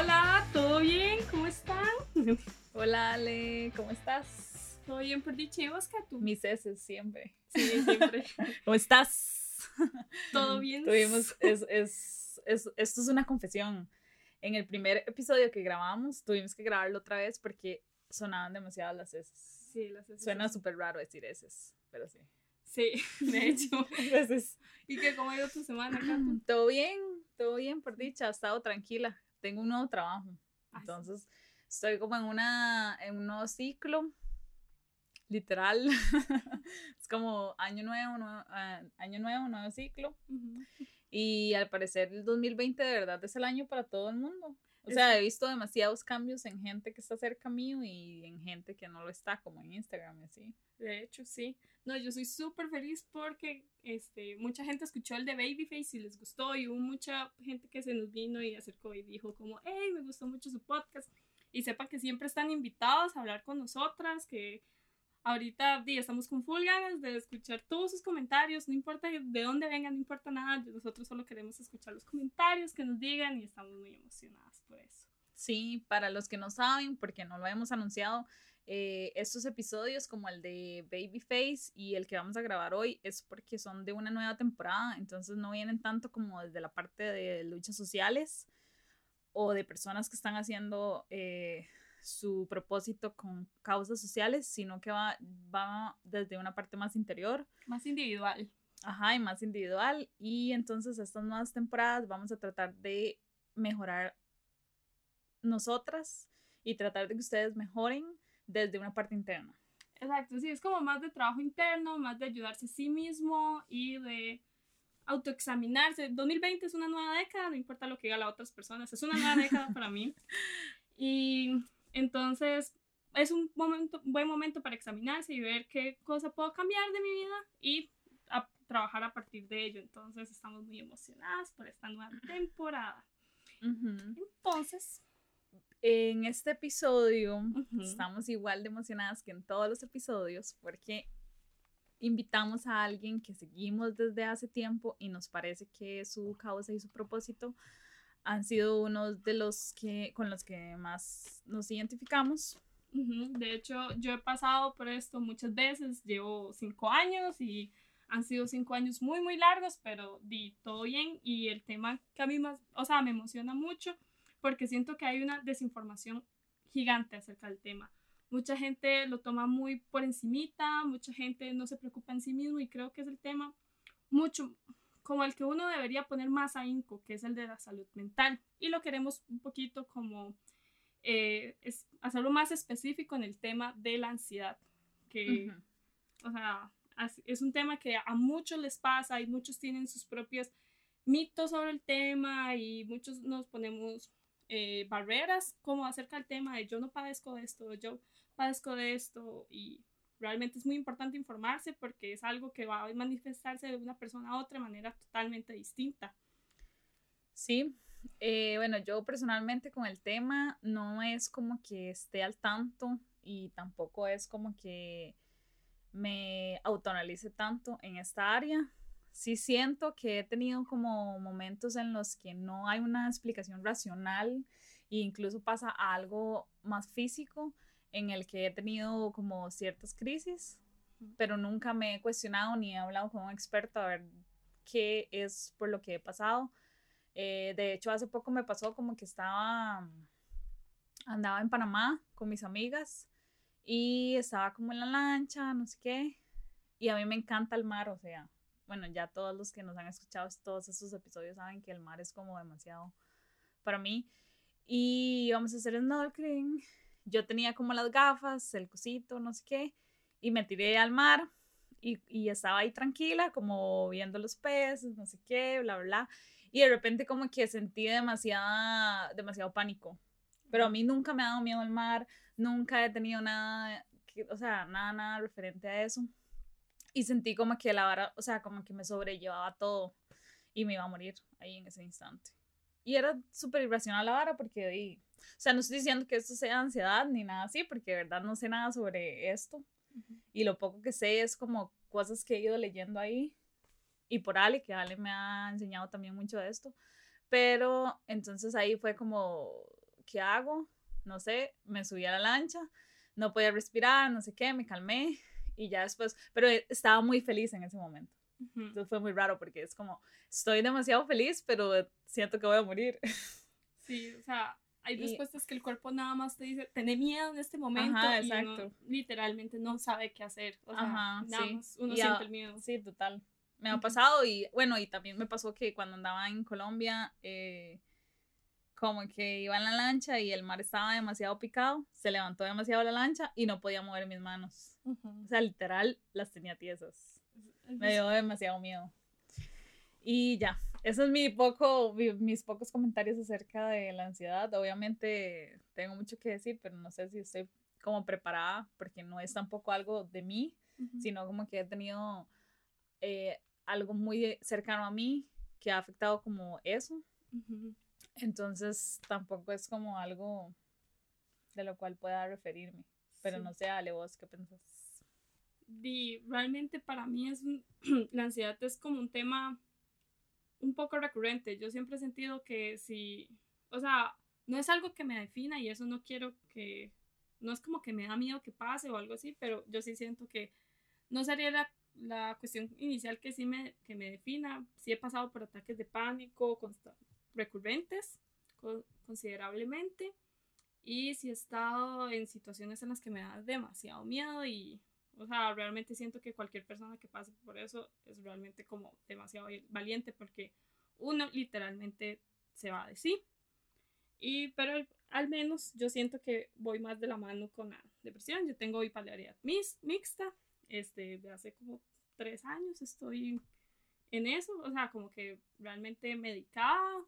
Hola, ¿todo bien? ¿Cómo están? Hola Ale, ¿cómo estás? ¿Todo bien por dicha y vos, tú? Mis heces siempre. Sí, siempre. ¿Cómo estás? ¿Todo bien? Tuvimos, es, es, es, esto es una confesión. En el primer episodio que grabamos, tuvimos que grabarlo otra vez porque sonaban demasiado las heces. Sí, las heces. Suena súper raro decir heces, pero sí. Sí, de hecho. Heces. ¿Y qué, cómo ha ido tu semana, Kato? Todo bien, todo bien, por dicha, he estado tranquila. Tengo un nuevo trabajo. Ah, sí. Entonces, estoy como en, una, en un nuevo ciclo, literal. es como año nuevo, nuevo ah, año nuevo, nuevo ciclo. Y al parecer el 2020 de verdad es el año para todo el mundo. O sea, he visto demasiados cambios en gente que está cerca mío y en gente que no lo está, como en Instagram y así. De hecho, sí. No, yo soy súper feliz porque este, mucha gente escuchó el de Babyface y les gustó y hubo mucha gente que se nos vino y acercó y dijo como, hey, me gustó mucho su podcast. Y sepa que siempre están invitados a hablar con nosotras, que ahorita estamos con full de escuchar todos sus comentarios, no importa de dónde vengan, no importa nada, nosotros solo queremos escuchar los comentarios que nos digan y estamos muy emocionadas por eso. Sí, para los que no saben, porque no lo hemos anunciado, eh, estos episodios como el de Babyface y el que vamos a grabar hoy es porque son de una nueva temporada, entonces no vienen tanto como desde la parte de luchas sociales o de personas que están haciendo eh, su propósito con causas sociales, sino que va, va desde una parte más interior. Más individual. Ajá, y más individual. Y entonces estas nuevas temporadas vamos a tratar de mejorar nosotras y tratar de que ustedes mejoren desde una parte interna. Exacto, sí, es como más de trabajo interno, más de ayudarse a sí mismo y de autoexaminarse. 2020 es una nueva década, no importa lo que digan las otras personas, es una nueva década para mí. Y entonces es un momento, buen momento para examinarse y ver qué cosa puedo cambiar de mi vida y a trabajar a partir de ello. Entonces estamos muy emocionadas por esta nueva temporada. Entonces, En este episodio estamos igual de emocionadas que en todos los episodios porque invitamos a alguien que seguimos desde hace tiempo y nos parece que su causa y su propósito han sido unos de los que con los que más nos identificamos. Ujú, De hecho, yo he pasado por esto muchas veces, llevo cinco años y han sido cinco años muy, muy largos, pero di todo bien y el tema que a mí más, o sea, me emociona mucho porque siento que hay una desinformación gigante acerca del tema. Mucha gente lo toma muy por encimita, mucha gente no se preocupa en sí mismo y creo que es el tema mucho como el que uno debería poner más ahínco, que es el de la salud mental. Y lo queremos un poquito como eh, es hacerlo más específico en el tema de la ansiedad, que, o sea, es un tema que a muchos les pasa y muchos tienen sus propios mitos sobre el tema y muchos nos ponemos eh, barreras como acerca del tema de yo no padezco de esto, yo padezco de esto y realmente es muy importante informarse porque es algo que va a manifestarse de una persona a otra de manera totalmente distinta. Sí, eh, bueno, yo personalmente con el tema no es como que esté al tanto y tampoco es como que me autoanalice tanto en esta área. Sí siento que he tenido como momentos en los que no hay una explicación racional e incluso pasa algo más físico en el que he tenido como ciertas crisis, pero nunca me he cuestionado ni he hablado con un experto a ver qué es por lo que he pasado. Eh, de hecho, hace poco me pasó como que estaba, andaba en Panamá con mis amigas y estaba como en la lancha, no sé qué, y a mí me encanta el mar, o sea, bueno, ya todos los que nos han escuchado todos estos episodios saben que el mar es como demasiado para mí. Y íbamos a hacer snorkeling, yo tenía como las gafas, el cosito, no sé qué, y me tiré al mar y, y estaba ahí tranquila, como viendo los peces, no sé qué, bla, bla. Y de repente como que sentí demasiada, demasiado pánico. Pero a mí nunca me ha dado miedo el mar, nunca he tenido nada, que, o sea, nada, nada referente a eso. Y sentí como que la vara, o sea, como que me sobrellevaba todo y me iba a morir ahí en ese instante. Y era súper irracional la vara porque, o sea, no estoy diciendo que esto sea ansiedad ni nada así, porque de verdad no sé nada sobre esto. Y lo poco que sé es como cosas que he ido leyendo ahí. Y por Ale, que Ale me ha enseñado también mucho de esto. Pero entonces ahí fue como, ¿qué hago? No sé, me subí a la lancha, no podía respirar, no sé qué, me calmé y ya después, pero estaba muy feliz en ese momento. Entonces fue muy raro porque es como, estoy demasiado feliz, pero siento que voy a morir. Sí, o sea, hay respuestas que el cuerpo nada más te dice, tiene miedo en este momento y uno literalmente no sabe qué hacer. O sea, nada más uno siente el miedo. Sí, total. Me ha pasado y bueno, y también me pasó que cuando andaba en Colombia, eh, como que iba en la lancha y el mar estaba demasiado picado, se levantó demasiado la lancha y no podía mover mis manos. O sea, literal, las tenía tiesas. Me dio demasiado miedo. Y ya, eso es mi poco, mis pocos comentarios acerca de la ansiedad. Obviamente tengo mucho que decir, pero no sé si estoy como preparada porque no es tampoco algo de mí, sino como que he tenido eh, algo muy cercano a mí que ha afectado como eso. Entonces tampoco es como algo de lo cual pueda referirme. Pero no sé, Ale, vos qué pensás. realmente para mí es la ansiedad es como un tema un poco recurrente. Yo siempre he sentido que si, o sea, no es algo que me defina y eso no quiero que, no es como que me da miedo que pase o algo así, pero yo sí siento que no sería la, la cuestión inicial que sí me, que me defina. Sí he pasado por ataques de pánico recurrentes considerablemente y sí he estado en situaciones en las que me da demasiado miedo y o sea, realmente siento que cualquier persona que pase por eso es realmente como demasiado valiente porque uno literalmente se va de sí. Y, pero al menos yo siento que voy más de la mano con la depresión. Yo tengo bipolaridad mixta. Este, de hace como tres años estoy en eso. O sea, como que realmente medicada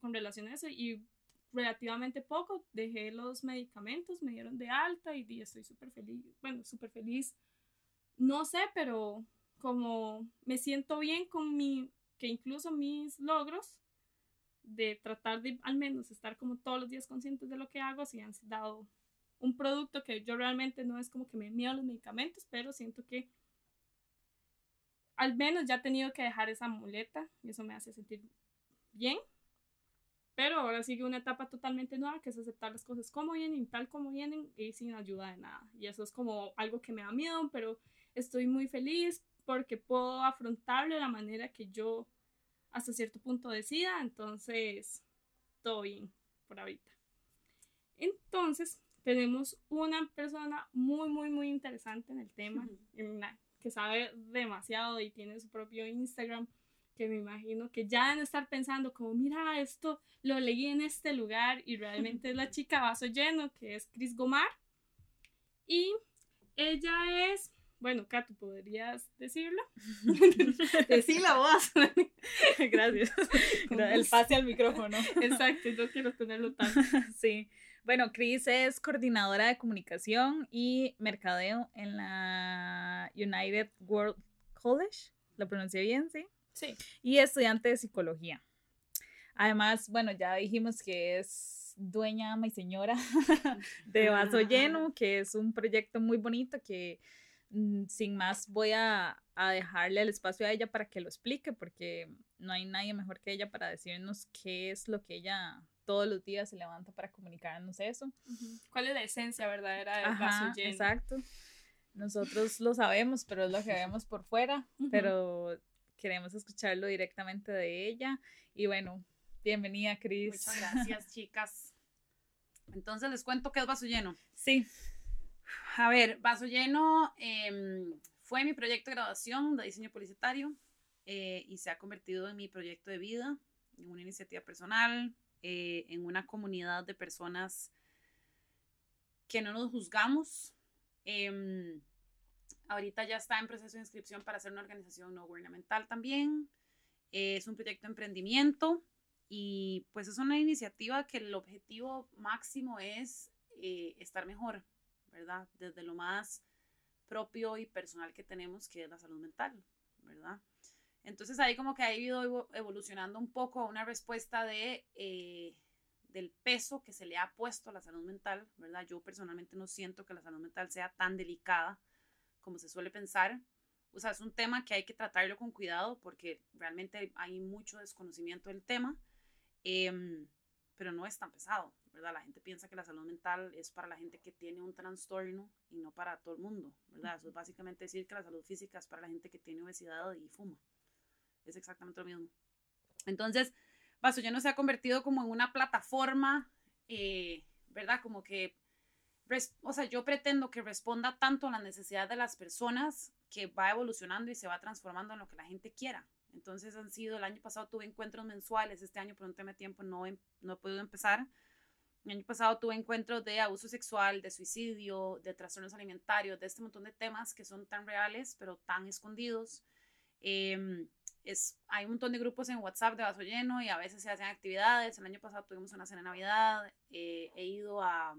con relación a eso. Y relativamente poco, dejé los medicamentos, me dieron de alta y, estoy súper feliz, bueno, súper feliz. No sé, pero como me siento bien con mi, que incluso mis logros de tratar de al menos estar como todos los días conscientes de lo que hago, si han dado un producto que yo realmente no es como que me miedo los medicamentos, pero siento que al menos ya he tenido que dejar esa muleta y eso me hace sentir bien pero ahora sigue una etapa totalmente nueva que es aceptar las cosas como vienen, tal como vienen y sin ayuda de nada. Y eso es como algo que me da miedo, pero estoy muy feliz porque puedo afrontarlo de la manera que yo hasta cierto punto decida. Entonces, todo bien por ahorita. Entonces, tenemos una persona muy, muy, muy interesante en el tema, que sabe demasiado y tiene su propio Instagram que me imagino que ya van a estar pensando como, mira, esto lo leí en este lugar y realmente es la chica vaso lleno, que es Chris Gomar. Y ella es, bueno, Kato, ¿podrías decirlo? Decila vos. Gracias. El pase al micrófono. Exacto, yo quiero tenerlo tan. Sí. Bueno, Chris es coordinadora de comunicación y mercadeo en la United World College. ¿Lo pronuncié bien? Sí. Sí. Y estudiante de psicología. Además, bueno, ya dijimos que es dueña, mi señora, de Vaso Lleno, que es un proyecto muy bonito que mm, sin más voy a, a, dejarle el espacio a ella para que lo explique, porque no hay nadie mejor que ella para decirnos qué es lo que ella todos los días se levanta para comunicarnos eso. ¿Cuál es la esencia verdadera del Vaso Lleno? Exacto. Nosotros lo sabemos, pero es lo que vemos por fuera, pero queremos escucharlo directamente de ella. Y bueno, bienvenida, Cris. Muchas gracias, chicas. Entonces les cuento qué es Vaso Lleno. Sí. A ver, Vaso Lleno em, fue mi proyecto de graduación de diseño publicitario eh, y se ha convertido en mi proyecto de vida, en una iniciativa personal, eh, en una comunidad de personas que no nos juzgamos. Ahorita ya está en proceso de inscripción para ser una organización no gubernamental también. es un proyecto de emprendimiento y pues es una iniciativa que el objetivo máximo es eh, estar mejor, ¿verdad? Desde lo más propio y personal que tenemos, que es la salud mental, ¿verdad? Entonces ahí como que ha ido evolucionando un poco una respuesta de, eh, del peso que se le ha puesto a la salud mental, ¿verdad? Yo personalmente no siento que la salud mental sea tan delicada como se suele pensar. O sea, es un tema que hay que tratarlo con cuidado porque realmente hay mucho desconocimiento del tema, em, pero no es tan pesado, ¿verdad? La gente piensa que la salud mental es para la gente que tiene un trastorno y no para todo el mundo, ¿verdad? Eso es básicamente decir que la salud física es para la gente que tiene obesidad y fuma. Es exactamente lo mismo. Entonces, Paso no se ha convertido como en una plataforma, eh, ¿verdad? Como que, o sea, yo pretendo que responda tanto a la necesidad de las personas que va evolucionando y se va transformando en lo que la gente quiera. Entonces han sido, el año pasado tuve encuentros mensuales, este año por un tema de tiempo no he, no he podido empezar. El año pasado tuve encuentros de abuso sexual, de suicidio, de trastornos alimentarios, de este montón de temas que son tan reales, pero tan escondidos. Em, es, hay un montón de grupos en WhatsApp de vaso lleno y a veces se hacen actividades. El año pasado tuvimos una cena de Navidad. Eh, he ido a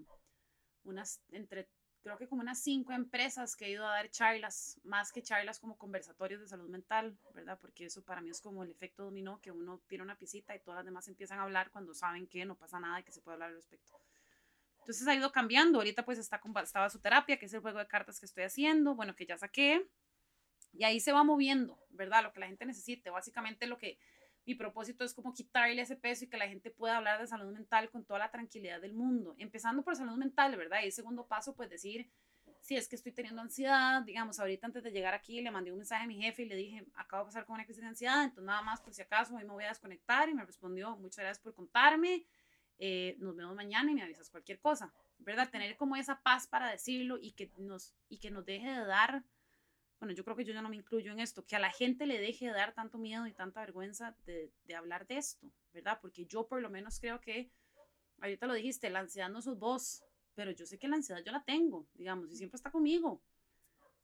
unas, entre creo que como unas cinco empresas que he ido a dar charlas, más que charlas como conversatorios de salud mental, ¿verdad? Porque eso para mí es como el efecto dominó, que uno tira una pisita y todas las demás empiezan a hablar cuando saben que no pasa nada y que se puede hablar al respecto. Entonces ha ido cambiando, ahorita pues está con, estaba su terapia, que es el juego de cartas que estoy haciendo, bueno, que ya saqué, y ahí se va moviendo, ¿verdad? Lo que la gente necesite, básicamente lo que mi propósito es como quitarle ese peso y que la gente pueda hablar de salud mental con toda la tranquilidad del mundo, empezando por salud mental, ¿verdad? Y el segundo paso, pues decir, si es que estoy teniendo ansiedad, digamos, ahorita antes de llegar aquí le mandé un mensaje a mi jefe y le dije, acabo de pasar con una crisis de ansiedad, entonces nada más por si acaso hoy me voy a desconectar y me respondió, muchas gracias por contarme, eh, nos vemos mañana y me avisas cualquier cosa, ¿verdad? Tener como esa paz para decirlo y que nos, y que nos deje de dar bueno, yo creo que yo ya no me incluyo en esto, que a la gente le deje de dar tanto miedo y tanta vergüenza de, de hablar de esto, ¿verdad? Porque yo por lo menos creo que, ahorita lo dijiste, la ansiedad no sos vos, pero yo sé que la ansiedad yo la tengo, digamos, y siempre está conmigo.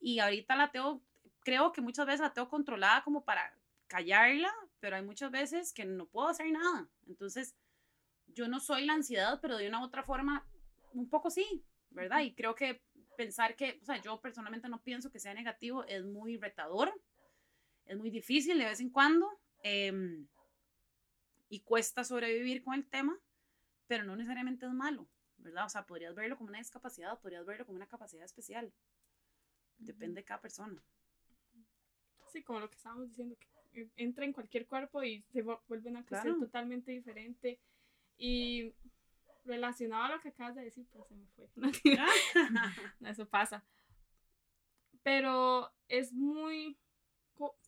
Y ahorita la tengo, creo que muchas veces la tengo controlada como para callarla, pero hay muchas veces que no puedo hacer nada. Entonces, yo no soy la ansiedad, pero de una u otra forma, un poco sí, ¿verdad? Y creo que pensar que, o sea, yo personalmente no pienso que sea negativo, es muy retador, es muy difícil de vez en cuando em, y cuesta sobrevivir con el tema, pero no necesariamente es malo, ¿verdad? O sea, podrías verlo como una discapacidad, podrías verlo como una capacidad especial. Depende de cada persona. Sí, como lo que estábamos diciendo, que entra en cualquier cuerpo y se vuelve una cuestión totalmente diferente. Y relacionado a lo que acabas de decir, pues se me fue. Eso pasa. Pero es muy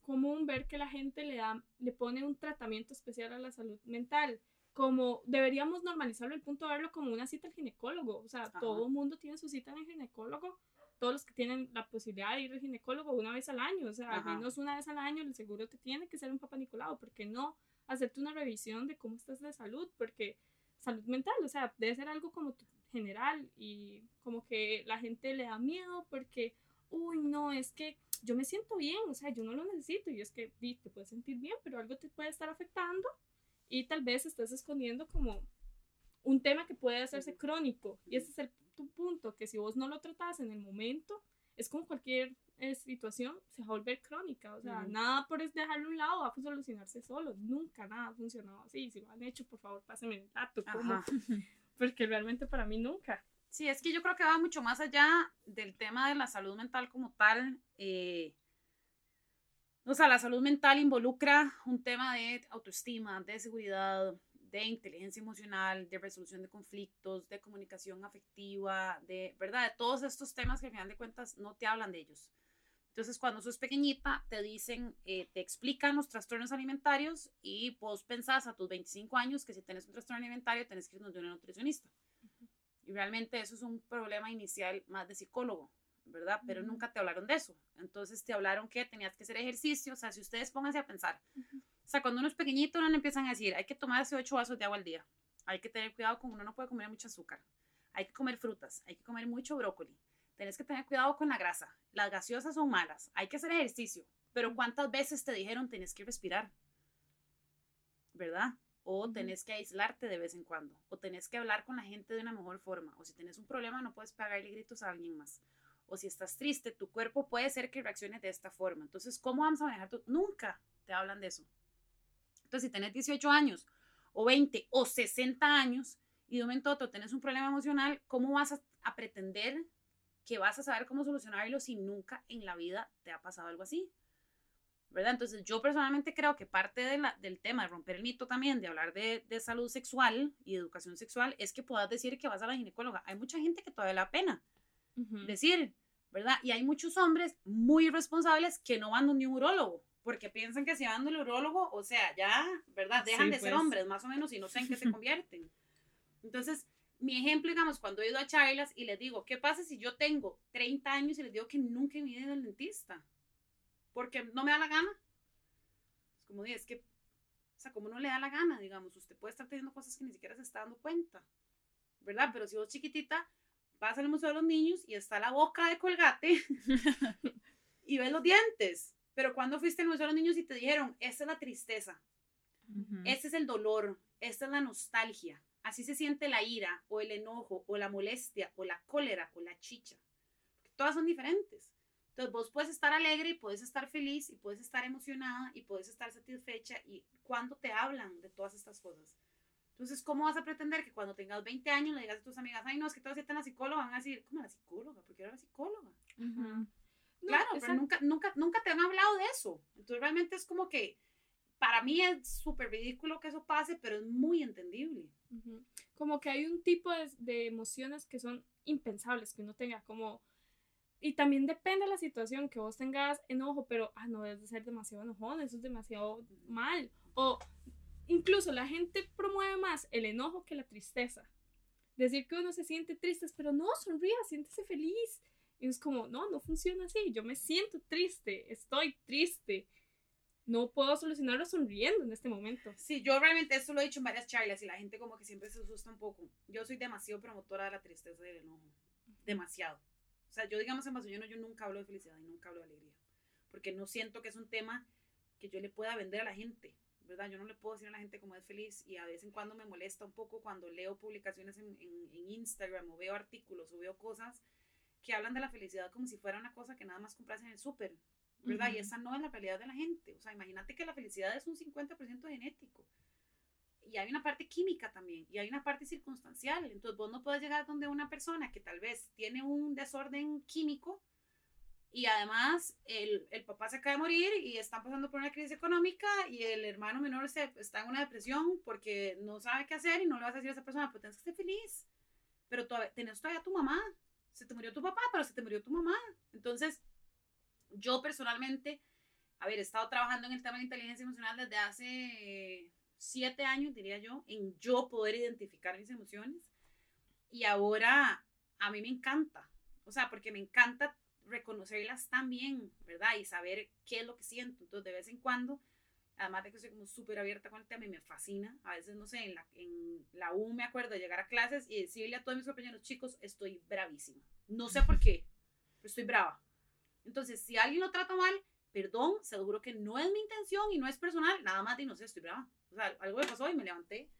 común ver que la gente le, da, le pone un tratamiento especial a la salud mental. Como deberíamos normalizarlo el punto de verlo como una cita al ginecólogo. O sea, todo el mundo tiene su cita en el ginecólogo. Todos los que tienen la posibilidad de ir al ginecólogo una vez al año. O sea, al menos una vez al año, el seguro te tiene que ser un papá Nicolau. porque no hacerte una revisión de cómo estás de salud? Porque salud mental, o sea, debe ser algo como general y como que la gente le da miedo porque, uy, no, es que yo me siento bien, o sea, yo no lo necesito y es que te puedes sentir bien, pero algo te puede estar afectando y tal vez estás escondiendo como un tema que puede hacerse crónico y ese es el tu punto, que si vos no lo tratas en el momento, es como cualquier eh, situación, se va a volver crónica. O sea, nada por dejarlo a un lado va a solucionarse solo. Nunca nada ha funcionado así. Si lo han hecho, por favor, pásenme el dato. Porque realmente para mí nunca. Sí, es que yo creo que va mucho más allá del tema de la salud mental como tal. Eh, o sea, la salud mental involucra un tema de autoestima, de seguridad, de inteligencia emocional, de resolución de conflictos, de comunicación afectiva, de, ¿verdad? De todos estos temas que al final de cuentas no te hablan de ellos. Entonces, cuando sos pequeñita, te dicen, eh, te explican los trastornos alimentarios y vos pensás a tus 25 años que si tenés un trastorno alimentario tenés que ir donde una nutricionista. Y realmente eso es un problema inicial más de psicólogo, ¿verdad? Pero nunca te hablaron de eso. Entonces te hablaron que tenías que hacer ejercicio. O sea, si ustedes pónganse a pensar, o sea, cuando uno es pequeñito, uno le empiezan a decir, hay que tomarse 8 vasos de agua al día. Hay que tener cuidado con uno no puede comer mucho azúcar. Hay que comer frutas. Hay que comer mucho brócoli. Tienes que tener cuidado con la grasa. Las gaseosas son malas. Hay que hacer ejercicio. Pero ¿cuántas veces te dijeron tenés que respirar? ¿Verdad? O tenés que aislarte de vez en cuando. O tenés que hablar con la gente de una mejor forma. O si tenés un problema, no puedes pegarle gritos a alguien más. O si estás triste, tu cuerpo puede ser que reaccione de esta forma. Entonces, ¿cómo vamos a manejar tu? Nunca te hablan de eso. Entonces, si tenés 18 años o 20 o 60 años y de un momento a otro tenés un problema emocional, ¿cómo vas a, pretender que vas a saber cómo solucionarlo si nunca en la vida te ha pasado algo así? ¿verdad? Entonces yo personalmente creo que parte de la, del tema de romper el mito también, de hablar de, de, salud sexual y educación sexual, es que puedas decir que vas a la ginecóloga. Hay mucha gente que todavía la pena uh -huh. decir, ¿verdad? Y hay muchos hombres muy irresponsables que no van donde un urólogo, porque piensan que si van donde el urólogo, o sea, ya, ¿verdad? Dejan sí, de ser pues. hombres, más o menos, y no sé en qué se convierten. Entonces, mi ejemplo, digamos, cuando he ido a charlas y les digo, ¿qué pasa si yo tengo 30 años y les digo que nunca he ido al dentista? Porque no me da la gana. Es como, es que, o sea, como no le da la gana, digamos, usted puede estar teniendo cosas que ni siquiera se está dando cuenta, ¿verdad? Pero si vos chiquitita vas al Museo de los Niños y está la boca de colgate y ves los dientes, pero cuando fuiste al Museo de los Niños y te dijeron, esta es la tristeza, uh -huh. este es el dolor, esta es la nostalgia, Así se siente la ira o el enojo o la molestia o la cólera o la chicha. Porque todas son diferentes. Entonces vos puedes estar alegre y puedes estar feliz y puedes estar emocionada y puedes estar satisfecha y cuando te hablan de todas estas cosas. Entonces, ¿cómo vas a pretender que cuando tengas 20 años le digas a tus amigas, ay, no, es que ir a la psicóloga? Van a decir, ¿cómo la psicóloga? Porque era la psicóloga. Uh -huh. Claro, no, pero nunca, nunca, nunca te han hablado de eso. Entonces, realmente es como que para mí es súper ridículo que eso pase, pero es muy entendible. Como que hay un tipo de, de, emociones que son impensables que uno tenga, como... Y también depende de la situación, que vos tengas enojo, pero, ah, no debes de ser demasiado enojón, eso es demasiado mal. O incluso la gente promueve más el enojo que la tristeza. Decir que uno se siente triste, pero no, sonría, siéntese feliz. Y es como, no, no funciona así, yo me siento triste, estoy triste no puedo solucionarlo sonriendo en este momento. Sí, yo realmente esto lo he dicho en varias charlas y la gente como que siempre se asusta un poco. Yo soy demasiado promotora de la tristeza y del enojo. Demasiado. O sea, yo digamos en Basolleno yo nunca hablo de felicidad y nunca hablo de alegría. Porque no siento que es un tema que yo le pueda vender a la gente. ¿Verdad? Yo no le puedo decir a la gente cómo es feliz y a vez en cuando me molesta un poco cuando leo publicaciones en, en, en Instagram o veo artículos o veo cosas que hablan de la felicidad como si fuera una cosa que nada más compras en el súper ¿verdad? Uh -huh. Y esa no es la realidad de la gente. O sea, imagínate que la felicidad es un 50% genético. Y hay una parte química también, y hay una parte circunstancial. Entonces vos no puedes llegar donde una persona que tal vez tiene un desorden químico y además el, el papá se acaba de morir y están pasando por una crisis económica y el hermano menor se, está en una depresión porque no sabe qué hacer y no le vas a decir a esa persona, pues tienes que ser feliz. Pero todavía, tenés todavía a tu mamá. Se te murió tu papá, pero se te murió tu mamá. Entonces, yo personalmente, a ver, he estado trabajando en el tema de inteligencia emocional desde hace siete años, diría yo, en yo poder identificar mis emociones. Y ahora a mí me encanta, o sea, porque me encanta reconocerlas también, ¿verdad? Y saber qué es lo que siento. Entonces, de vez en cuando, además de que soy como súper abierta con el tema y me fascina, a veces, no sé, en la, en la U me acuerdo de llegar a clases y decirle a todos mis compañeros, chicos, estoy bravísima. No sé por qué, pero estoy brava. Entonces, si alguien lo trata mal, perdón, seguro que no es mi intención y no es personal, nada más de no sé, estoy brava. O sea, algo me pasó y me levanté,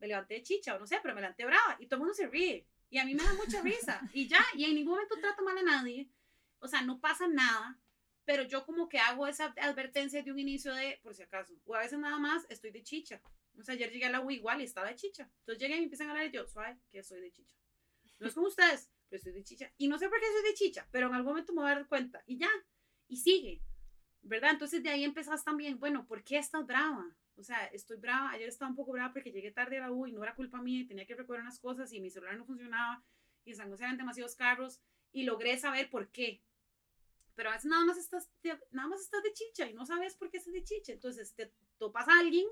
me levanté de chicha o no sé, pero me levanté brava y todo el mundo se ríe. Y a mí me da mucha risa. Y ya, y en ningún momento trato mal a nadie. O sea, no pasa nada. Pero yo como que hago esa advertencia de un inicio de, por si acaso. O a veces nada más estoy de chicha. O sea, ayer llegué a la U igual y estaba de chicha. Entonces llegué y me empiezan a hablar y yo, suave, que soy de chicha. No es como ustedes, pero estoy de chicha. Y no sé por qué soy de chicha, pero en algún momento me voy a dar cuenta. Y ya, y sigue, ¿verdad? Entonces de ahí empezás también, bueno, ¿por qué estás brava? O sea, estoy brava, ayer estaba un poco brava porque llegué tarde a la U y no era culpa mía y tenía que recordar unas cosas y mi celular no funcionaba y en San José eran demasiados carros y logré saber por qué. Pero a veces nada más estás de, nada más estás de chicha y no sabes por qué estás de chicha. Entonces te topas a alguien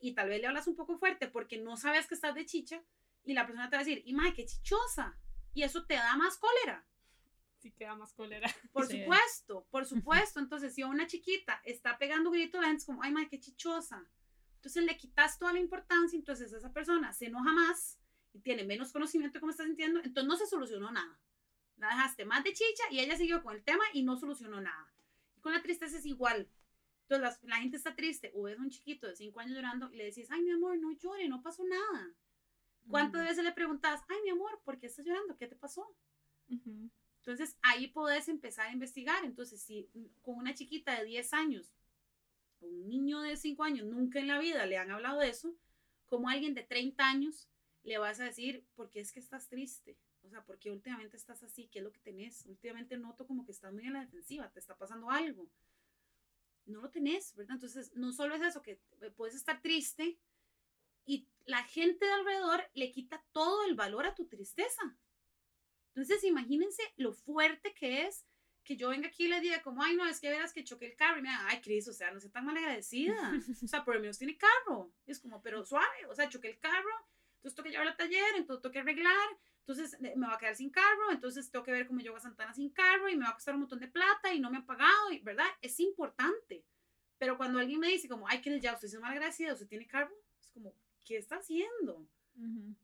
y tal vez le hablas un poco fuerte porque no sabes que estás de chicha y la persona te va a decir, y madre, qué chichosa. Y eso te da más cólera sí queda más cólera. Por sí. supuesto, por supuesto. Entonces, si una chiquita está pegando gritos, la gente es como, ay, madre, qué chichosa. Entonces le quitas toda la importancia, entonces esa persona se enoja más y tiene menos conocimiento de cómo está sintiendo, entonces no se solucionó nada. La dejaste más de chicha y ella siguió con el tema y no solucionó nada. Y con la tristeza es igual. Entonces la, la gente está triste o ves a un chiquito de 5 años llorando y le decís, ay, mi amor, no llore, no pasó nada. ¿Cuántas uh -huh. veces le preguntas, ay, mi amor, ¿por qué estás llorando? ¿Qué te pasó? Uh -huh. Entonces ahí podés empezar a investigar. Entonces, si con una chiquita de 10 años, un niño de 5 años, nunca en la vida le han hablado de eso, como alguien de 30 años le vas a decir, ¿por qué es que estás triste? O sea, ¿por qué últimamente estás así? ¿Qué es lo que tenés? Últimamente noto como que estás muy en la defensiva, te está pasando algo. no lo tenés, ¿verdad? Entonces, no solo es eso, que puedes estar triste y la gente de alrededor le quita todo el valor a tu tristeza. Entonces, imagínense lo fuerte que es que yo venga aquí y le diga como, ay, no, es que verás que choqué el carro y me digan, ay, Cris, o sea, no sé tan mal agradecida. O sea, por lo menos tiene carro. es como, pero suave, o sea, choqué el carro, entonces tengo que llevarlo al taller, entonces tengo que arreglar, entonces me va a quedar sin carro, entonces tengo que ver cómo llego a Santana sin carro y me va a costar un montón de plata y no me han pagado, y, ¿verdad? Es importante. Pero cuando alguien me dice como, ay, Cris, ya usted es mal agradecida, usted tiene carro, es como, ¿qué está haciendo?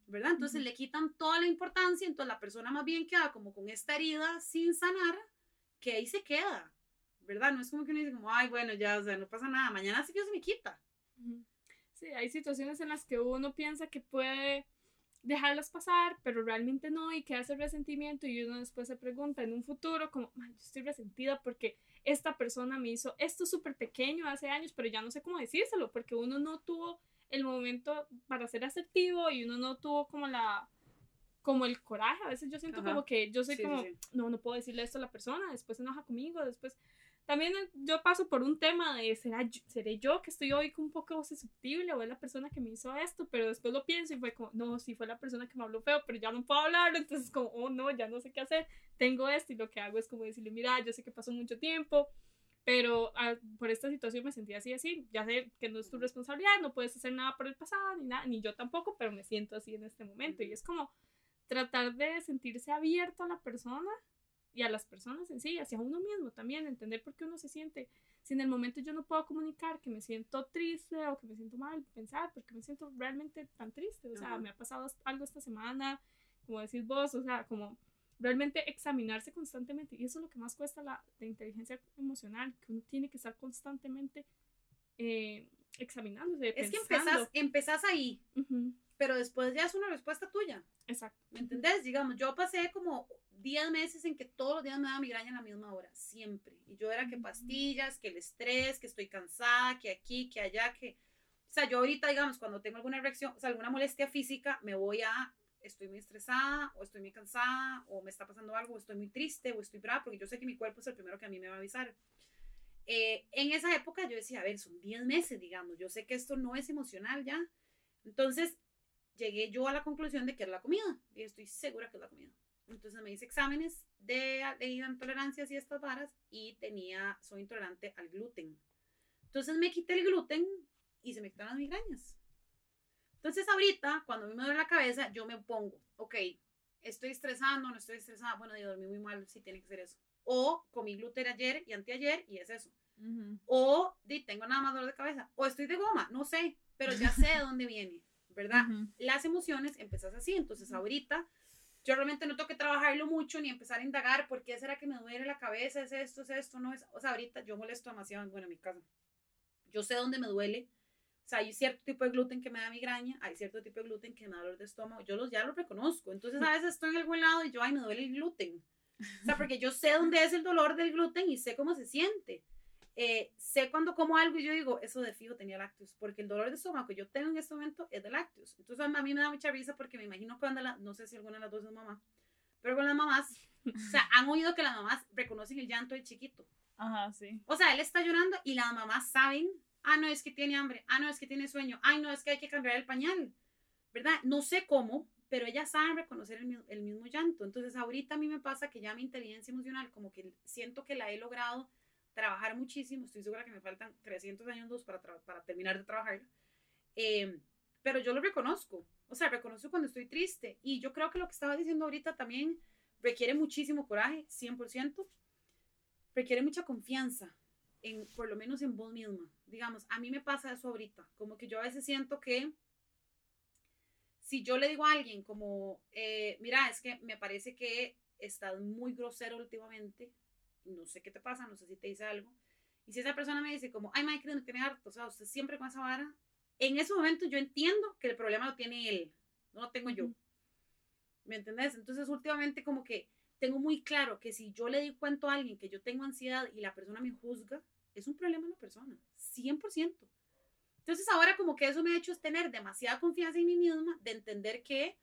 ¿Verdad? Entonces le quitan toda la importancia, entonces la persona más bien queda como con esta herida sin sanar que ahí se queda, ¿verdad? No es como que uno dice como, ay, bueno, ya, o sea, no pasa nada, mañana sí que se me quita. Sí, hay situaciones en las que uno piensa que puede dejarlas pasar, pero realmente no, y queda ese resentimiento y uno después se pregunta en un futuro como, yo estoy resentida porque esta persona me hizo esto súper pequeño hace años, pero ya no sé cómo decírselo, porque uno no tuvo el momento para ser asertivo y uno no tuvo como la como el coraje. A veces yo siento como que yo soy como, no, no puedo decirle esto a la persona, después se enoja conmigo, después... También yo paso por un tema de, ¿será, ¿seré yo que estoy hoy un poco susceptible o es la persona que me hizo esto? Pero después lo pienso y fue como, no, sí fue la persona que me habló feo, pero ya no puedo hablar, entonces como, oh no, ya no sé qué hacer, tengo esto y lo que hago es como decirle, mira, yo sé que pasó mucho tiempo, pero ah, por esta situación me sentí así, así, ya sé que no es tu responsabilidad, no puedes hacer nada por el pasado, ni nada, ni yo tampoco, pero me siento así en este momento y es como tratar de sentirse abierto a la persona y a las personas en sí, hacia uno mismo también, entender por qué uno se siente. Si en el momento yo no puedo comunicar que me siento triste o que me siento mal, pensar por qué me siento realmente tan triste. O sea, me ha pasado algo esta semana, como decís vos, o sea, como realmente examinarse constantemente. Y eso es lo que más cuesta la, inteligencia emocional, que uno tiene que estar constantemente eh, examinándose. Es que empezás, empezás ahí pero después ya es una respuesta tuya. Exacto. ¿Me entendés? Digamos, yo pasé como 10 meses en que todos los días me daba migraña a la misma hora, siempre. Y yo era que pastillas, que el estrés, que estoy cansada, que aquí, que allá, que... O sea, yo ahorita, digamos, cuando tengo alguna reacción, o sea, alguna molestia física, me voy a, estoy muy estresada, o estoy muy cansada, o me está pasando algo, o estoy muy triste, o estoy brava, porque yo sé que mi cuerpo es el primero que a mí me va a avisar. Eh, en esa época yo decía, a ver, son 10 meses, digamos, yo sé que esto no es emocional ya. Entonces, llegué yo a la conclusión de que era la comida. Y estoy segura que es la comida. Entonces me hice exámenes de, de intolerancias y estas varas y tenía, soy intolerante al gluten. Entonces me quité el gluten y se me quitaron las migrañas. Entonces ahorita, cuando a mí me duele la cabeza, yo me pongo, ok, estoy estresando, no estoy estresada, bueno, yo dormí muy mal, sí tiene que ser eso. O comí gluten ayer y anteayer y es eso. O di, tengo nada más dolor de cabeza. O estoy de goma, no sé, pero ya sé de dónde viene. ¿verdad? Las emociones empezás así, entonces ahorita yo realmente no tengo que trabajarlo mucho ni empezar a indagar por qué será que me duele la cabeza, es esto, es esto, no es, o sea, ahorita yo molesto demasiado, bueno, en mi casa. Yo sé dónde me duele, o sea, hay cierto tipo de gluten que me da migraña, hay cierto tipo de gluten que me da dolor de estómago, yo los ya lo reconozco, entonces a veces estoy en algún lado y yo, ay, me duele el gluten. O sea, porque yo sé dónde es el dolor del gluten y sé cómo se siente. Eh, sé cuando como algo y yo digo, eso de fijo tenía lácteos, porque el dolor de estómago que yo tengo en este momento es de lácteos. Entonces a mí me da mucha risa porque me imagino cuando la, no sé si alguna de las dos es mamá, pero con las mamás, o sea, han oído que las mamás reconocen el llanto del chiquito. Ajá, sí. O sea, él está llorando y las mamás saben, ah, no, es que tiene hambre, ah, no, es que tiene sueño, ay, no, es que hay que cambiar el pañal, ¿verdad? No sé cómo, pero ellas saben reconocer el, mismo llanto. Entonces ahorita a mí me pasa que ya mi inteligencia emocional, como que siento que la he logrado trabajar muchísimo, estoy segura que me faltan 300 años dos para, para terminar de trabajar, eh, pero yo lo reconozco, o sea, reconozco cuando estoy triste. Y yo creo que lo que estaba diciendo ahorita también requiere muchísimo coraje, 100%, requiere mucha confianza, en, por lo menos en vos misma. Digamos, a mí me pasa eso ahorita, como que yo a veces siento que si yo le digo a alguien como, eh, mira, es que me parece que estás muy grosero últimamente, no sé qué te pasa, no sé si te dice algo. Y si esa persona me dice como, ay, Mike, me tiene harto, o sea, usted siempre con esa vara, en ese momento yo entiendo que el problema lo tiene él, no lo tengo yo. ¿Me entendés? Entonces, últimamente como que tengo muy claro que si yo le di cuento a alguien que yo tengo ansiedad y la persona me juzga, es un problema de la persona, 100%. Entonces ahora como que eso me ha hecho tener demasiada confianza en mí misma, de entender que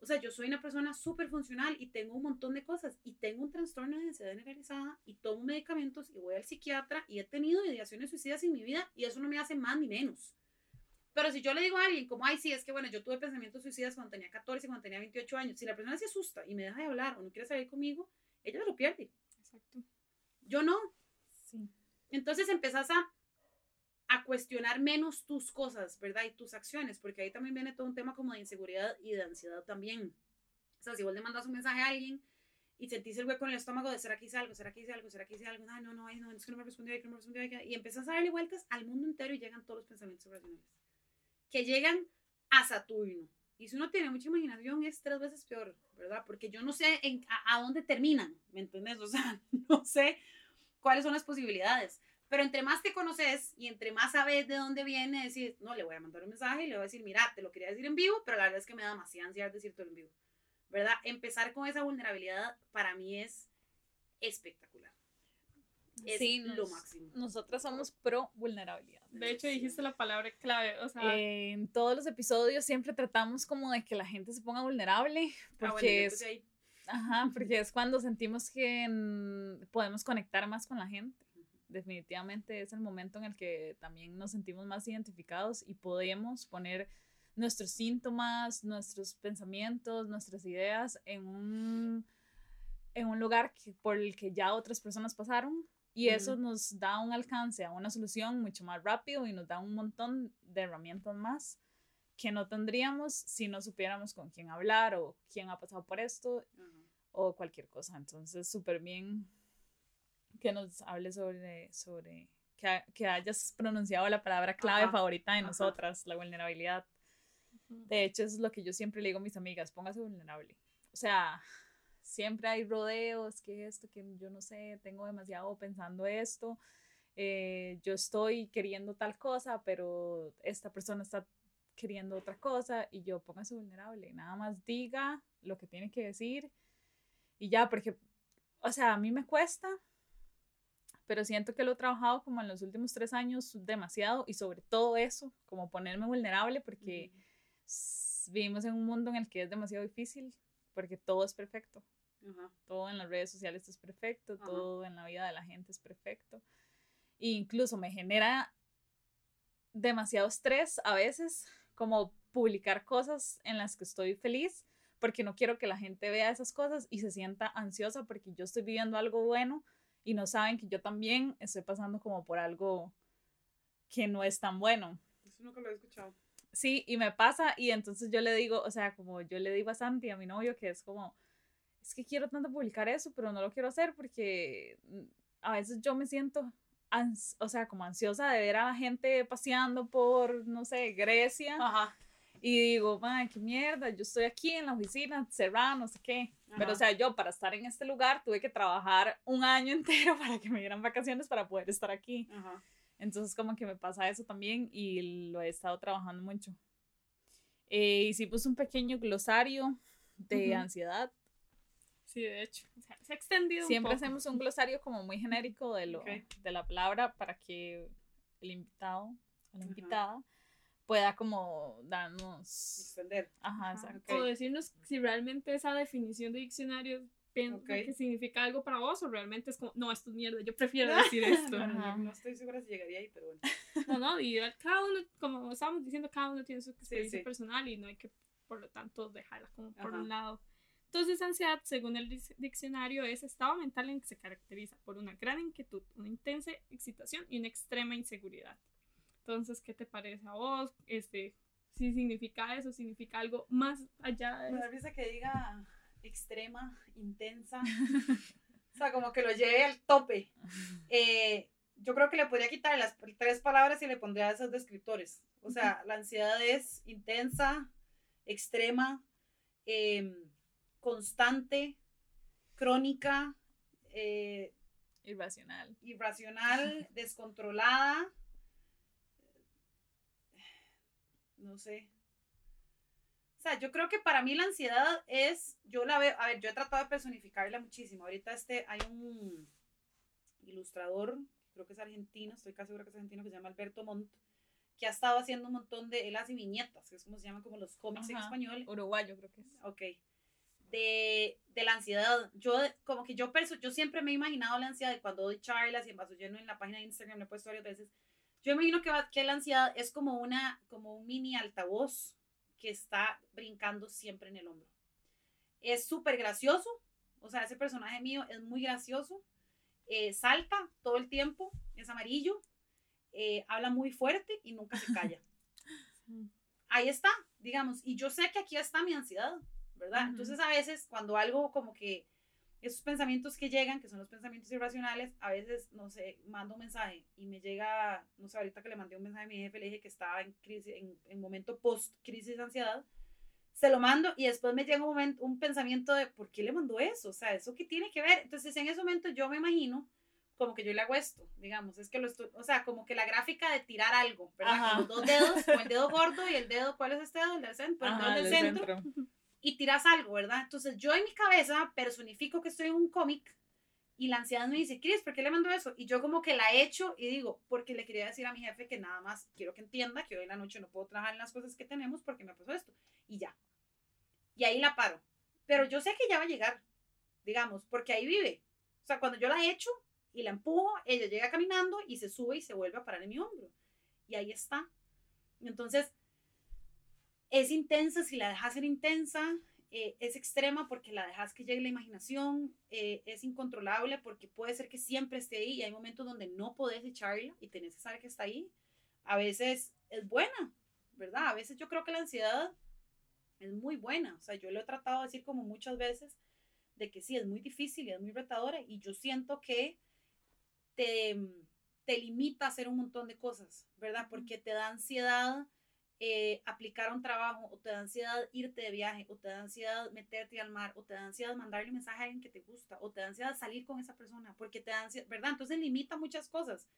O sea, yo soy una persona súper funcional y tengo un montón de cosas y tengo un trastorno de ansiedad generalizada y tomo medicamentos y voy al psiquiatra y he tenido ideaciones suicidas en mi vida y eso no me hace más ni menos. Pero si yo le digo a alguien como, ay, sí, es que bueno, yo tuve pensamientos suicidas cuando tenía 14, cuando tenía 28 años, si la persona se asusta y me deja de hablar o no quiere salir conmigo, ella lo pierde. Exacto. Yo no. Sí. Entonces empezás a, a cuestionar menos tus cosas, ¿verdad? Y tus acciones, porque ahí también viene todo un tema como de inseguridad y de ansiedad también. O sea, si vos le mandas un mensaje a alguien y sentís el hueco en el estómago de ¿será que hice algo? ¿será que hice algo? ¿será que hice algo? no, no, ay, no, es que no me respondió, que no me respondió. Y empiezas a darle vueltas al mundo entero y llegan todos los pensamientos racionales que llegan a Saturno. Y si uno tiene mucha imaginación es tres veces peor, ¿verdad? Porque yo no sé en, a, dónde terminan, ¿me entiendes? O sea, no sé cuáles son las posibilidades. Pero entre más te conoces y entre más sabes de dónde viene, decir, no, le voy a mandar un mensaje y le voy a decir, mira, te lo quería decir en vivo, pero la verdad es que me da demasiada ansiedad decirte en vivo, ¿verdad? Empezar con esa vulnerabilidad para mí es espectacular es sí, lo máximo. Nosotras somos pro vulnerabilidad. De hecho, dijiste la palabra clave. O sea, en todos los episodios siempre tratamos como de que la gente se ponga vulnerable. Ah, porque es. Ajá, porque es cuando sentimos que podemos conectar más con la gente. Definitivamente es el momento en el que también nos sentimos más identificados y podemos poner nuestros síntomas, nuestros pensamientos, nuestras ideas en un, en un lugar que, por el que ya otras personas pasaron y eso nos da un alcance a una solución mucho más rápido y nos da un montón de herramientas más que no tendríamos si no supiéramos con quién hablar o quién ha pasado por esto o cualquier cosa. Entonces, súper bien que nos hable sobre, sobre que, que, hayas pronunciado la palabra clave favorita de nosotras, la vulnerabilidad. De hecho, es lo que yo siempre le digo a mis amigas, póngase vulnerable. O sea, siempre hay rodeos, que esto, que yo no sé, tengo demasiado pensando esto, eh, yo estoy queriendo tal cosa, pero esta persona está queriendo otra cosa y yo póngase vulnerable, nada más diga lo que tiene que decir y ya, porque, o sea, a mí me cuesta, pero siento que lo he trabajado como en los últimos tres años demasiado y sobre todo eso, como ponerme vulnerable porque vivimos en un mundo en el que es demasiado difícil porque todo es perfecto. Todo en las redes sociales es perfecto, todo en la vida de la gente es perfecto. E incluso me genera demasiado estrés a veces, como publicar cosas en las que estoy feliz, porque no quiero que la gente vea esas cosas y se sienta ansiosa porque yo estoy viviendo algo bueno y no saben que yo también estoy pasando como por algo que no es tan bueno. Eso nunca lo he escuchado. Sí, y me pasa y entonces yo le digo, o sea, como yo le digo a Santi, a mi novio, que es como, es que quiero tanto publicar eso, pero no lo quiero hacer porque mm, a veces yo me siento, o sea, como ansiosa de ver a la gente paseando por, no sé, Grecia. Y digo, madre, qué mierda, yo estoy aquí en la oficina, cerrada, no sé qué. Pero, o sea, yo para estar en este lugar tuve que trabajar un año entero para que me dieran vacaciones para poder estar aquí. Entonces, como que me pasa eso también y lo he estado trabajando mucho. Eh, hicimos un pequeño glosario de ansiedad Sí, de hecho. se ha extendido. Siempre hacemos un glosario como muy genérico de, lo, de la palabra para que el invitado o la invitada pueda como darnos... Extender. Ajá, exacto. O decirnos si realmente esa definición de diccionario que significa algo para vos o realmente es como, no, esto es mierda, yo prefiero decir esto. no estoy segura si llegaría ahí, pero bueno. No, no, y cada uno, como estábamos diciendo, cada uno tiene su experiencia personal y no hay que, por lo tanto, dejarla como por un lado. Entonces, ansiedad, según el diccionario, es estado mental en que se caracteriza por una gran inquietud, una intensa excitación y una extrema inseguridad. Entonces, ¿qué te parece a vos? Este, si significa eso, significa algo más allá de... Me da risa que diga extrema, intensa. o sea, como que lo lleve al tope. Eh, yo creo que le podría quitar las tres palabras y le pondría esos descriptores. O sea, la ansiedad es intensa, extrema, eh, constante, crónica, eh, irracional. Irracional, descontrolada. No sé. O sea, yo creo que para mí la ansiedad es, yo la veo, a ver, yo he tratado de personificarla muchísimo. Ahorita este, hay un ilustrador, creo que es argentino, estoy casi segura que es argentino, que se llama Alberto Montt, que ha estado haciendo un montón de, él hace viñetas, que es como se llaman como los cómics en español. Uruguayo creo que es. Ok. De, de la ansiedad. Yo, como que yo, perso- yo siempre me he imaginado la ansiedad de cuando doy charlas y en vaso lleno en la página de Instagram, lo he puesto varias veces. Yo imagino que, que la ansiedad es como, una, como un mini altavoz que está brincando siempre en el hombro. Es súper gracioso, o sea, ese personaje mío es muy gracioso, eh, salta todo el tiempo, es amarillo, eh, habla muy fuerte y nunca se calla. Ahí está, digamos, y yo sé que aquí está mi ansiedad, ¿verdad? Ujú. Entonces a veces cuando algo como que esos pensamientos que llegan, que son los pensamientos irracionales, a veces, no sé, mando un mensaje y me llega, no sé, ahorita que le mandé un mensaje a mi jefe, le dije que estaba en crisis, en, en momento post-crisis de ansiedad, se lo mando y después me llega un, momento, un pensamiento de, ¿por qué le mandó eso? O sea, ¿eso qué tiene que ver? Entonces en ese momento yo me imagino como que yo le hago esto, digamos, es que lo estoy, o sea, como que la gráfica de tirar algo, ¿verdad? Con los dos dedos, con el dedo gordo y el dedo, ¿cuál es este dedo? El del centro, el dedo Ajá, del del centro centro. Y tiras algo, ¿verdad? Entonces yo en mi cabeza personifico que estoy en un cómic y la ansiedad me dice, Cris, ¿por qué le mando eso? Y yo como que la echo y digo, porque le quería decir a mi jefe que nada más quiero que entienda que hoy en la noche no puedo trabajar en las cosas que tenemos porque me pasó esto. Y ya. Y ahí la paro. Pero yo sé que ya va a llegar, digamos, porque ahí vive. O sea, cuando yo la echo y la empujo, ella llega caminando y se sube y se vuelve a parar en mi hombro. Y ahí está. Entonces, es intensa si la dejas ser intensa, eh, es extrema porque la dejas que llegue la imaginación, eh, es incontrolable porque puede ser que siempre esté ahí y hay momentos donde no podés echarla y tenés que saber que está ahí. A veces es buena, ¿verdad? A veces yo creo que la ansiedad es muy buena, o sea, yo lo he tratado de decir como muchas veces, de que sí, es muy difícil y es muy retadora y yo siento que te, te limita a hacer un montón de cosas, ¿verdad? Porque te da ansiedad eh, aplicar un trabajo, o te da ansiedad irte de viaje, o te da ansiedad meterte al mar, o te da ansiedad mandarle un mensaje a alguien que te gusta, o te da ansiedad salir con esa persona, porque te da ansiedad, ¿verdad? Entonces limita muchas cosas.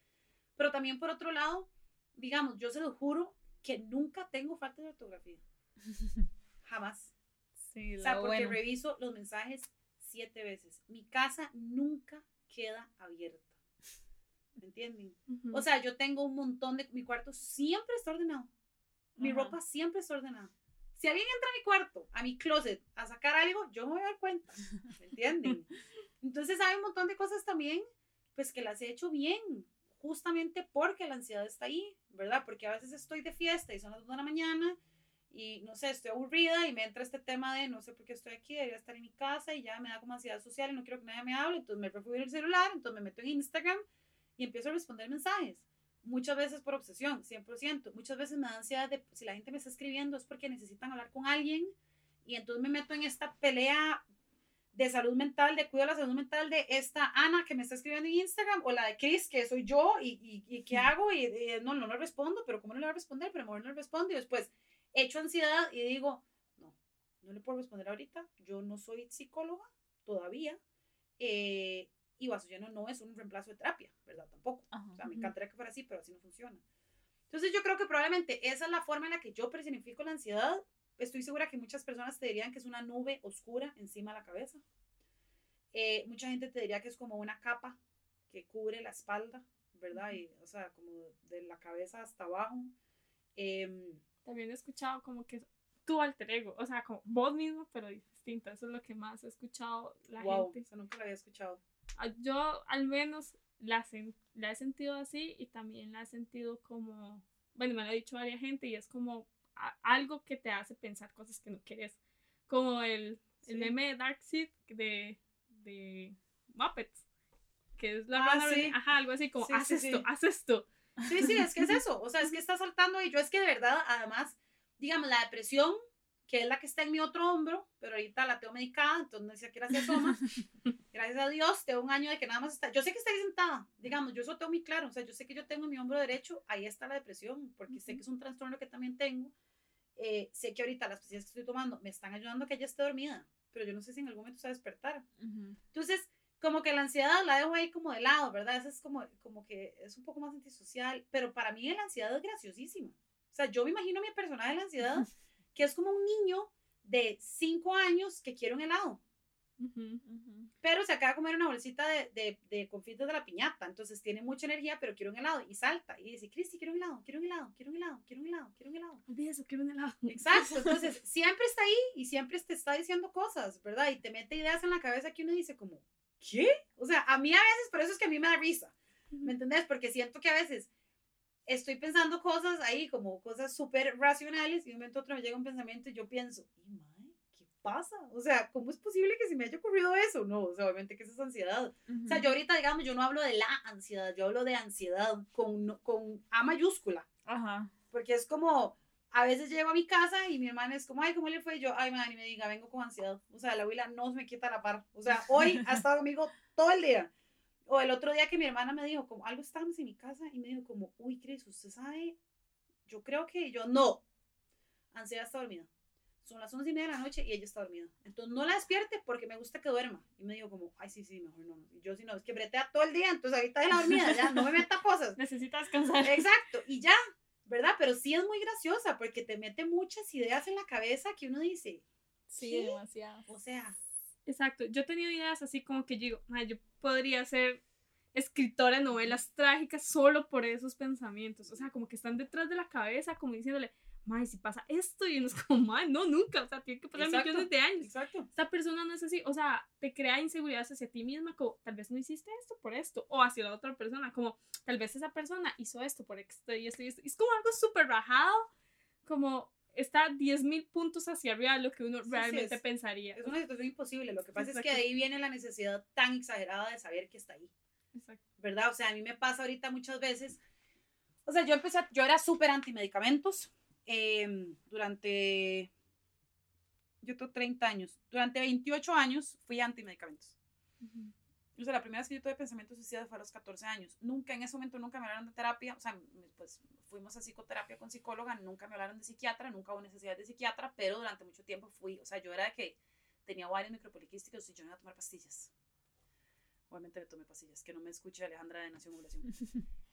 Pero también por otro lado, digamos, yo se lo juro que nunca tengo falta de ortografía. Jamás. Sí, O sea, porque bueno. reviso los mensajes siete veces. Mi casa nunca queda abierta. ¿Me entienden? O sea, yo tengo un montón de... Mi cuarto siempre está ordenado. Mi Ajá. ropa siempre está ordenada. Si alguien entra a mi cuarto, a mi closet, a sacar algo, yo me voy a dar cuenta. ¿Me entienden? Entonces hay un montón de cosas también, pues que las he hecho bien, justamente porque la ansiedad está ahí, ¿verdad? Porque a veces estoy de fiesta y son las 2 de la mañana y no sé, estoy aburrida y me entra este tema de no sé por qué estoy aquí, debería estar en mi casa y ya me da como ansiedad social y no quiero que nadie me hable, entonces me refugio en el celular, entonces me meto en Instagram y empiezo a responder mensajes. Muchas veces por obsesión, 100%. Muchas veces me da ansiedad de si la gente me está escribiendo es porque necesitan hablar con alguien y entonces me meto en esta pelea de salud mental, de cuidado de la salud mental de esta Ana que me está escribiendo en Instagram o la de Chris que soy yo y, y, y qué hago y, y no, no le respondo, pero ¿cómo no le voy a responder? Pero mejor no le respondo y después echo ansiedad y digo, no, no le puedo responder ahorita, yo no soy psicóloga todavía eh, y vaso lleno no es un reemplazo de terapia, ¿verdad? Tampoco. Ajá. O sea, me encantaría que fuera así, pero así no funciona. Entonces yo creo que probablemente esa es la forma en la que yo personifico la ansiedad. Estoy segura que muchas personas te dirían que es una nube oscura encima de la cabeza. Eh, mucha gente te diría que es como una capa que cubre la espalda, ¿verdad? Y, o sea, como de la cabeza hasta abajo. Em, También he escuchado como que tu alter ego, o sea, como vos mismo, pero distinto. Eso es lo que más he escuchado la wow, gente. eso nunca lo había escuchado. Yo al menos la, la he sentido así y también la he sentido como, bueno, me lo ha dicho varias gente y es como a- algo que te hace pensar cosas que no quieres. Como el, Sí. el meme de Darkseid de, de Muppets. Que es la Ah, rana sí. Ajá, algo así como, Sí, haz esto, haz esto. Sí, sí, es que es eso. O sea, es que está saltando y yo es que de verdad, además, digamos, la depresión, que es la que está en mi otro hombro, pero ahorita la tengo medicada, entonces no sé qué se asoma. Gracias a Dios, tengo un año de que nada más está. Yo sé que está ahí sentada, digamos, yo eso tengo muy claro. O sea, yo sé que yo tengo en mi hombro derecho, ahí está la depresión, porque sé que es un trastorno que también tengo. Eh, sé que ahorita las pastillas que estoy tomando me están ayudando a que ella esté dormida, pero yo no sé si en algún momento se va a despertar. Entonces, como que la ansiedad la dejo ahí como de lado, ¿verdad? Eso es como, como que es un poco más antisocial, pero para mí la ansiedad es graciosísima. O sea, yo me imagino a mi personaje de la ansiedad, que es como un niño de 5 años que quiere un helado. Pero se acaba de comer una bolsita de, de, de, confites de la piñata, entonces tiene mucha energía, pero quiere un helado y salta y dice, Cristi, quiero un helado, quiero un helado, quiero un helado, quiero un helado, quiero un helado. Eso, quiero un helado. Exacto, entonces siempre está ahí y siempre te está diciendo cosas, ¿verdad? Y te mete ideas en la cabeza que uno dice como, ¿qué? O sea, a mí a veces, por eso es que a mí me da risa, ¿me entendés? Porque siento que a veces estoy pensando cosas ahí, como cosas súper racionales, y de un momento a otro me llega un pensamiento y yo pienso, ¿y madre, qué pasa? O sea, ¿cómo es posible que se me haya ocurrido eso? No, o sea, obviamente que eso es ansiedad. O sea, yo ahorita, digamos, yo no hablo de la ansiedad, yo hablo de ansiedad con, con A mayúscula. Ajá. Porque es como, a veces llego a mi casa y mi hermana es como, ay, ¿cómo le fue? Y yo, ay, madre, y me diga, vengo con ansiedad. O sea, la abuela no se me quita la par. O sea, hoy ha estado conmigo todo el día. O el otro día que mi hermana me dijo, como algo estábamos en mi casa y me dijo como, uy, Cris, usted sabe, yo creo que yo no. Ansiedad está dormida. Son las once y media de la noche y ella está dormida. Entonces no la despierte porque me gusta que duerma. Y me dijo como, ay, sí, sí, mejor no. Y yo si no, es que bretea todo el día, entonces ahorita de la dormida, ya, no me meta cosas. Necesitas descansar. Exacto, y ya, ¿verdad? Pero sí es muy graciosa porque te mete muchas ideas en la cabeza que uno dice. Sí, demasiado. O sea, Exacto, yo he tenido ideas así como que digo, yo podría ser escritora de novelas trágicas solo por esos pensamientos, o sea, como que están detrás de la cabeza, como diciéndole, Mae, si pasa esto, y uno es como, Mae, no, nunca, o sea, tiene que pasar millones de años. Exacto. Esta persona no es así, o sea, te crea inseguridad hacia ti misma, como, tal vez no hiciste esto por esto, o hacia la otra persona, como, tal vez esa persona hizo esto por esto y esto y esto. Es como algo súper rajado, como, está 10.000 puntos hacia arriba de lo que uno realmente pensaría. Es una situación imposible. Lo que pasa es que de ahí viene la necesidad tan exagerada de saber que está ahí. Exacto. ¿Verdad? O sea, a mí me pasa ahorita muchas veces. O sea, yo empecé, yo era súper antimedicamentos eh, durante. Yo tengo 30 años. Durante 28 años fui antimedicamentos. Uh o sea, la primera vez que yo tuve pensamientos suicidas fue a los 14 años. Nunca, en ese momento, nunca me hablaron de terapia. O sea, pues fuimos a psicoterapia con psicóloga, nunca me hablaron de psiquiatra, nunca hubo necesidad de psiquiatra, pero durante mucho tiempo fui. O sea, yo era de que tenía varios micropoliquísticos y yo no iba a tomar pastillas. Obviamente le tomé pastillas. Que no me escuche Alejandra de Nación Ovulación.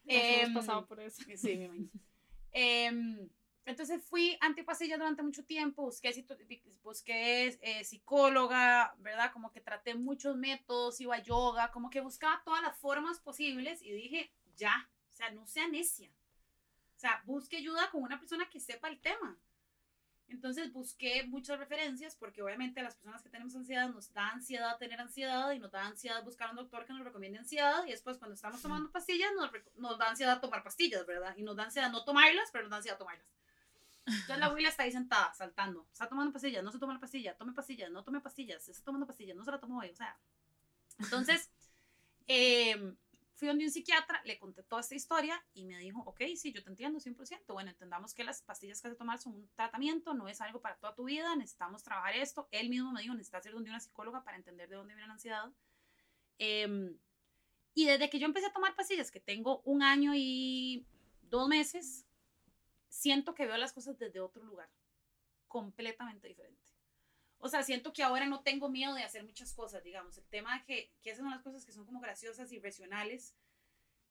eh, hemos pasado por eso. Sí, me imagino. eh, entonces fui antipasilla durante mucho tiempo, busqué, busqué eh, psicóloga, ¿verdad? Como que traté muchos métodos, iba a yoga, como que buscaba todas las formas posibles y dije, ya, o sea, no sea necia. O sea, busque ayuda con una persona que sepa el tema. Entonces busqué muchas referencias porque obviamente a las personas que tenemos ansiedad nos da ansiedad tener ansiedad y nos da ansiedad buscar un doctor que nos recomiende ansiedad y después cuando estamos tomando pastillas nos, nos da ansiedad tomar pastillas, ¿verdad? Y nos da ansiedad no tomarlas, pero nos da ansiedad tomarlas. Entonces la abuela está ahí sentada, saltando. Está tomando pastillas, no se toma la pastilla, tome pastillas, no tome pastillas, está tomando pastillas, no se la tomó hoy. O sea, entonces eh, fui donde un psiquiatra, le conté toda esta historia y me dijo, ok, sí, yo te entiendo 100%. Bueno, entendamos que las pastillas que has de tomar son un tratamiento, no es algo para toda tu vida, necesitamos trabajar esto. Él mismo me dijo, necesitas ir donde una psicóloga para entender de dónde viene la ansiedad. Eh, y desde que yo empecé a tomar pastillas, que tengo un año y dos meses, siento que veo las cosas desde otro lugar, completamente diferente. O sea, siento que ahora no tengo miedo de hacer muchas cosas, digamos. El tema de que, que esas son las cosas que son como graciosas y racionales,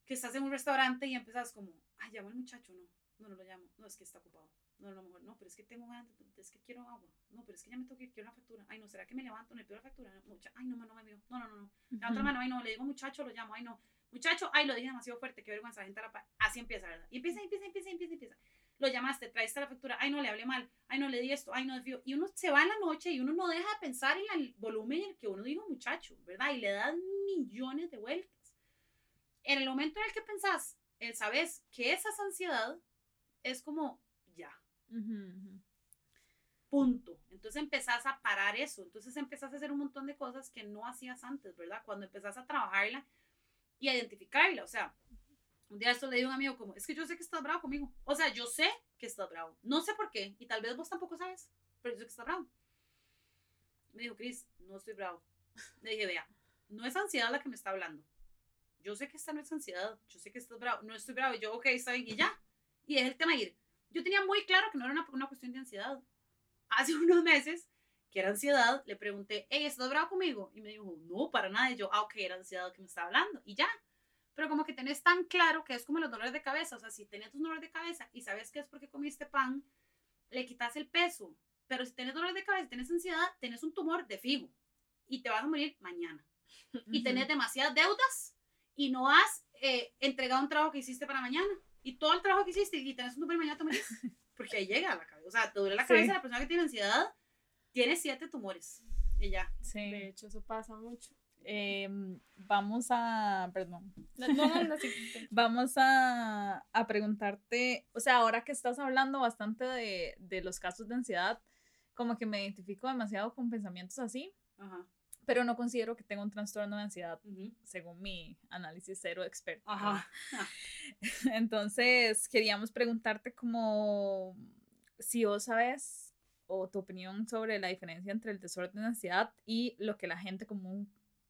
que estás en un restaurante y empiezas como, ay, llamo al muchacho, no, no, no lo llamo, no, es que está ocupado. No, no, mejor, no, pero es que tengo ganas, es que quiero agua. No, pero es que ya me tengo que ir, quiero una factura. Ay, no, ¿será que me levanto? ¿Le pido la factura? Mucha, ay, no, no me vio. No, no, no, no. La otra mano, ay, no, le digo muchacho, lo llamo, ay, no. Muchacho, ay, lo dije demasiado fuerte, qué vergüenza, la gente la Así empieza, ¿verdad? Y empieza, empieza, empieza, empieza, empieza lo llamaste, traiste la factura, ay no, le hablé mal, ay no, le di esto, ay no, desvío. Y uno se va en la noche y uno no deja de pensar en el volumen en el que uno dijo muchacho, ¿verdad? Y le dan millones de vueltas. En el momento en el que pensás, el sabes que esa ansiedad es como ya. Punto. Entonces empezás a parar eso. Entonces empezás a hacer un montón de cosas que no hacías antes, ¿verdad? Cuando empezás a trabajarla y a identificarla. O sea, un día esto le digo a un amigo como, es que yo sé que estás bravo conmigo. O sea, yo sé que estás bravo. No sé por qué. Y tal vez vos tampoco sabes, pero yo sé que estás bravo. Me dijo, Cris, no estoy bravo. Le dije, vea, no es ansiedad la que me está hablando. Yo sé que esta no es ansiedad. Yo sé que estás bravo. No estoy bravo. Y yo, ok, está bien. Y ya. Y dejé el tema ir. Yo tenía muy claro que no era una, una cuestión de ansiedad. Hace unos meses, que era ansiedad, le pregunté, hey, ¿estás bravo conmigo? Y me dijo, no, para nada. Y yo, ah, ok, era ansiedad que me estaba hablando. Y ya pero como que tenés tan claro que es como los dolores de cabeza, o sea, si tenés un dolor de cabeza y sabes que es porque comiste pan, le quitas el peso, pero si tenés dolor de cabeza y tenés ansiedad, tenés un tumor de fijo. y te vas a morir mañana. Y tenés demasiadas deudas y no has eh, entregado un trabajo que hiciste para mañana. Y todo el trabajo que hiciste y tenés un tumor y mañana te morís. Porque ahí llega a la cabeza. O sea, te duele la Sí. cabeza la persona que tiene ansiedad, tiene siete tumores. Y ya. Sí. De hecho, eso pasa mucho. Em, vamos a, perdón, No, no, no, sí, sí. vamos a, a preguntarte, o sea, ahora que estás hablando bastante de, de los casos de ansiedad, como que me identifico demasiado con pensamientos así, Ajá. pero no considero que tenga un trastorno de ansiedad, según mi análisis cero experto. Ajá. Entonces, queríamos preguntarte como si vos sabes o tu opinión sobre la diferencia entre el desorden de ansiedad y lo que la gente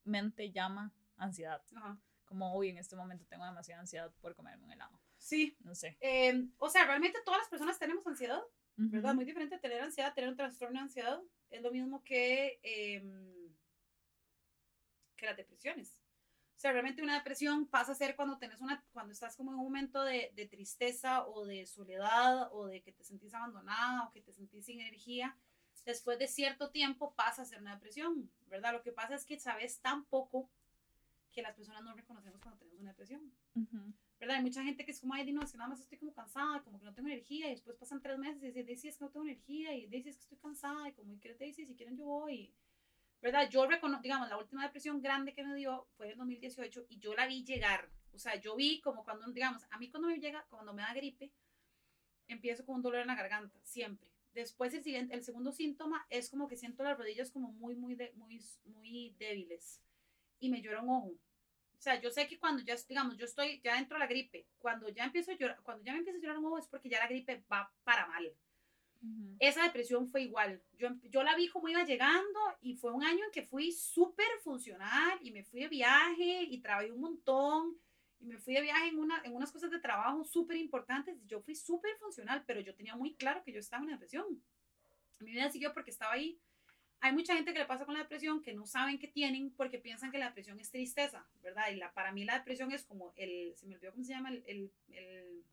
comúnmente llama ansiedad. Ajá. Como, uy, en este momento tengo demasiada ansiedad por comerme un helado. Sí. No sé. Eh, o sea, realmente todas las personas tenemos ansiedad, ¿verdad? Ujú. Muy diferente tener ansiedad, tener un trastorno de ansiedad. Es lo mismo que, em, que las depresiones. O sea, realmente una depresión pasa a ser cuando, tenés una, cuando estás como en un momento de, de tristeza o de soledad o de que te sentís abandonada o que te sentís sin energía. Después de cierto tiempo pasa a ser una depresión, ¿verdad? Lo que pasa es que sabes tan poco que las personas no reconocemos cuando tenemos una depresión. ¿verdad? Hay mucha gente que es como, ay, no, es que nada más estoy como cansada, como que no tengo energía, y después pasan tres meses y dicen, Daisy, es que no tengo energía, y Daisy, es que estoy cansada, y como, ¿y quieres Daisy? Si quieren yo voy, ¿verdad? Yo reconozco, digamos, la última depresión grande que me dio fue en el 2018, y yo la vi llegar, o sea, yo vi como cuando, digamos, a mí cuando me llega, cuando me da gripe, empiezo con un dolor en la garganta, siempre. Después el, siguiente, el segundo síntoma es como que siento las rodillas como muy, muy, de, muy, muy débiles, y me llora un ojo. O sea, yo sé que cuando ya, digamos, yo estoy ya dentro de la gripe, cuando ya empiezo a llorar, cuando ya me empieza a llorar un ojo es porque ya la gripe va para mal. Ujú. Esa depresión fue igual. Yo, em- yo la vi como iba llegando y fue un año en que fui súper funcional y me fui de viaje y trabajé un montón y me fui de viaje en, una, en unas cosas de trabajo súper importantes. Yo fui súper funcional, pero yo tenía muy claro que yo estaba en depresión. Mi vida siguió porque estaba ahí. Hay mucha gente que le pasa con la depresión que no saben que tienen porque piensan que la depresión es tristeza, ¿verdad? Y la, para mí la depresión es como el, se me olvidó cómo se llama, el, el, el-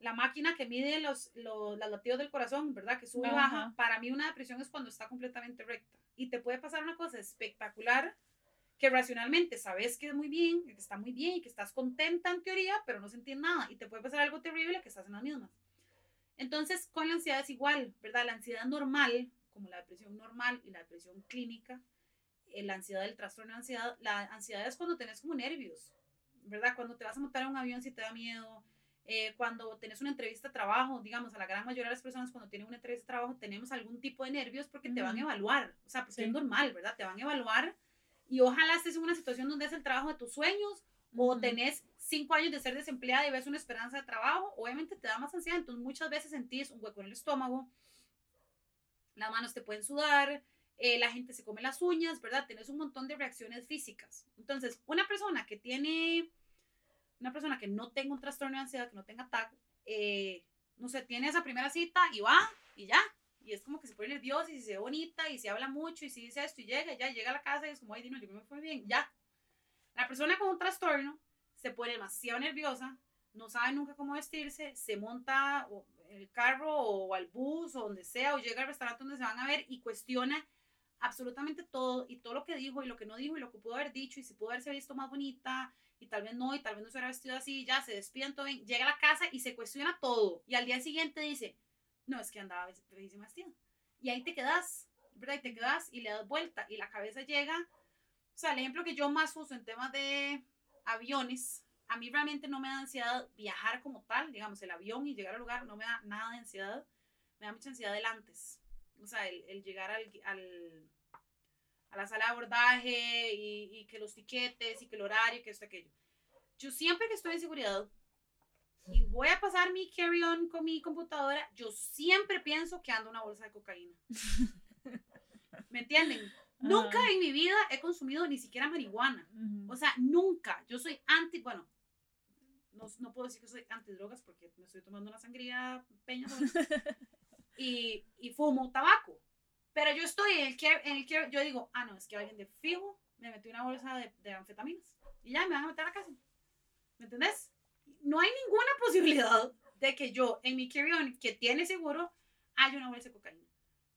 la máquina que mide los, los, los latidos del corazón, ¿verdad? Que sube y baja. Para mí una depresión es cuando está completamente recta. Y te puede pasar una cosa espectacular que racionalmente sabes que es muy bien, que está muy bien y que estás contenta en teoría, pero no sentís nada. Y te puede pasar algo terrible que estás en las mismas. Entonces, con la ansiedad es igual, ¿verdad? La ansiedad normal, como la depresión normal y la depresión clínica, eh, la ansiedad del trastorno de ansiedad, la ansiedad es cuando tenés como nervios, ¿verdad? Cuando te vas a montar en un avión si te da miedo, eh, cuando tenés una entrevista de trabajo, digamos, a la gran mayoría de las personas cuando tienen una entrevista de trabajo tenemos algún tipo de nervios porque te van a evaluar, o sea, porque Sí. es normal, ¿verdad? Te van a evaluar y ojalá estés en una situación donde es el trabajo de tus sueños o tenés cinco años de ser desempleada y ves una esperanza de trabajo, obviamente te da más ansiedad, entonces muchas veces sentís un hueco en el estómago, las manos te pueden sudar, eh, la gente se come las uñas, ¿verdad? Tenés un montón de reacciones físicas. Entonces, una persona que tiene, una persona que no tenga un trastorno de ansiedad, que no tenga TAC, eh, no sé, tiene esa primera cita y va y ya. Y es como que se pone nerviosa y se ve bonita y se habla mucho y si dice esto y llega, ya llega a la casa y es como, ay, Dino, yo me fue bien, ya. La persona con un trastorno se pone demasiado nerviosa, no sabe nunca cómo vestirse, se monta el carro o al bus o donde sea, o llega al restaurante donde se van a ver y cuestiona absolutamente todo y todo lo que dijo y lo que no dijo y lo que pudo haber dicho y si pudo haberse visto más bonita y tal vez no y tal vez no se hubiera vestido así, ya se despiden todo llega a la casa y se cuestiona todo y al día siguiente dice, no, es que andaba be- bellísima vestida. Y ahí te quedas, ¿verdad? Y te quedas y le das vuelta y la cabeza llega. O sea, el ejemplo que yo más uso en temas de aviones, a mí realmente no me da ansiedad viajar como tal, digamos, el avión y llegar al lugar no me da nada de ansiedad, me da mucha ansiedad el antes. O sea, el, llegar al, al- a la sala de abordaje y, y que los tiquetes y que el horario que esto, aquello. Yo siempre que estoy en seguridad y voy a pasar mi carry-on con mi computadora, yo siempre pienso que ando una bolsa de cocaína. ¿Me entienden? Nunca Ajá. en mi vida he consumido ni siquiera marihuana. Ujú. O sea, nunca. Yo soy anti, bueno, no, no puedo decir que soy anti drogas porque me estoy tomando una sangría peña y, y fumo tabaco. Pero yo estoy en el que, en el que yo digo, ah, no, es que alguien de fijo me metió una bolsa de, de anfetaminas. Y ya me van a meter a la casa. ¿Me entendés? No hay ninguna posibilidad de que yo en mi carry-on que tiene seguro haya una bolsa de cocaína.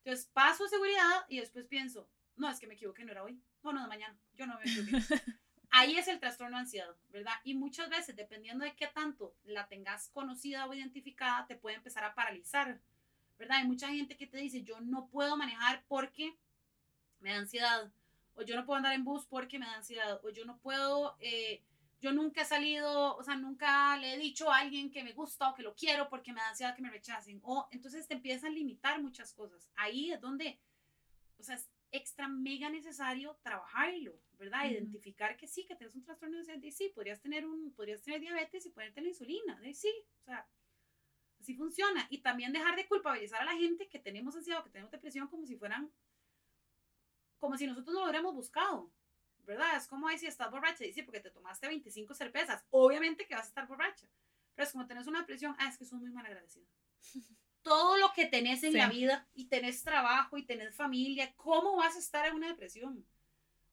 Entonces paso seguridad y después pienso, no, es que me equivoqué, no era hoy, no, no, de mañana, yo no me equivoqué. Ahí es el trastorno de ansiedad, ¿verdad? Y muchas veces, dependiendo de qué tanto la tengas conocida o identificada, te puede empezar a paralizar, ¿verdad? Hay mucha gente que te dice, yo no puedo manejar porque me da ansiedad, o yo no puedo andar en bus porque me da ansiedad, o yo no puedo, eh, yo nunca he salido, o sea, nunca le he dicho a alguien que me gusta o que lo quiero porque me da ansiedad que me rechacen, o entonces te empiezan a limitar muchas cosas. Ahí es donde, o sea, es extra mega necesario trabajarlo, ¿verdad? Identificar que sí, que tienes un trastorno de ansiedad, y sí, podrías tener, un, podrías tener diabetes y ponerte la insulina, de sí, o sea, así funciona. Y también dejar de culpabilizar a la gente que tenemos ansiedad o que tenemos depresión como si fueran, como si nosotros no lo hubiéramos buscado, ¿verdad? Es como ahí si estás borracha, dice, porque te tomaste 25 cervezas, obviamente que vas a estar borracha, pero es como tenés una depresión, ah, es que sos muy mal agradecido. todo lo que tenés en la vida y tenés trabajo y tenés familia, ¿cómo vas a estar en una depresión?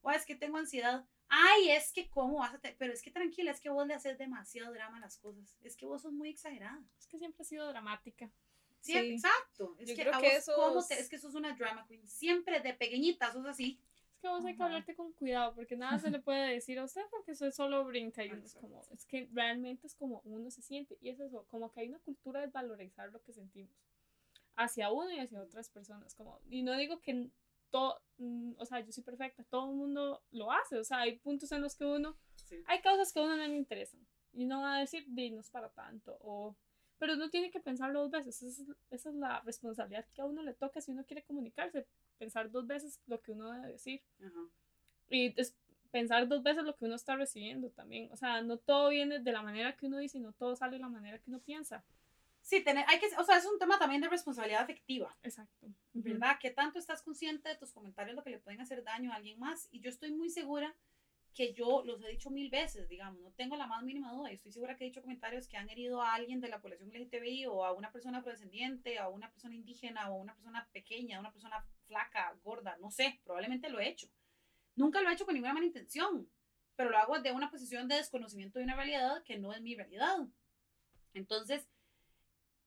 O es que tengo ansiedad. Ay, es que cómo vas a... Pero es que tranquila, es que vos le haces demasiado drama a las cosas. Es que vos sos muy exagerada. Es que siempre he sido dramática. Sí, exacto. Es que, que eso es que sos una drama queen. Siempre de pequeñita sos así. Es que vos hay que hablarte con cuidado porque nada se le puede decir a usted porque eso solo brinca y uno es como, es que realmente es como uno se siente y es eso, como que hay una cultura de valorizar lo que sentimos hacia uno y hacia otras personas, como, y no digo que todo, o sea, yo soy perfecta, todo el mundo lo hace, o sea, hay puntos en los que uno, hay causas que a uno no le interesan y no va a decir, dinos para tanto, o, pero uno tiene que pensarlo dos veces, esa es, esa es la responsabilidad que a uno le toca si uno quiere comunicarse, pensar dos veces lo que uno debe decir. Y es pensar dos veces lo que uno está recibiendo también. O sea, no todo viene de la manera que uno dice, no todo sale de la manera que uno piensa. Sí, tener, hay que, o sea, es un tema también de responsabilidad afectiva. Exacto. ¿Verdad? Que tanto estás consciente de tus comentarios, lo que le pueden hacer daño a alguien más. Y yo estoy muy segura que yo los he dicho mil veces, digamos, no tengo la más mínima duda. Y estoy segura que he dicho comentarios que han herido a alguien de la población LGTBI o a una persona afrodescendiente, a una persona indígena o a una persona pequeña, a una persona flaca, gorda, no sé, probablemente lo he hecho. Nunca lo he hecho con ninguna mala intención, pero lo hago de una posición de desconocimiento de una realidad que no es mi realidad. Entonces,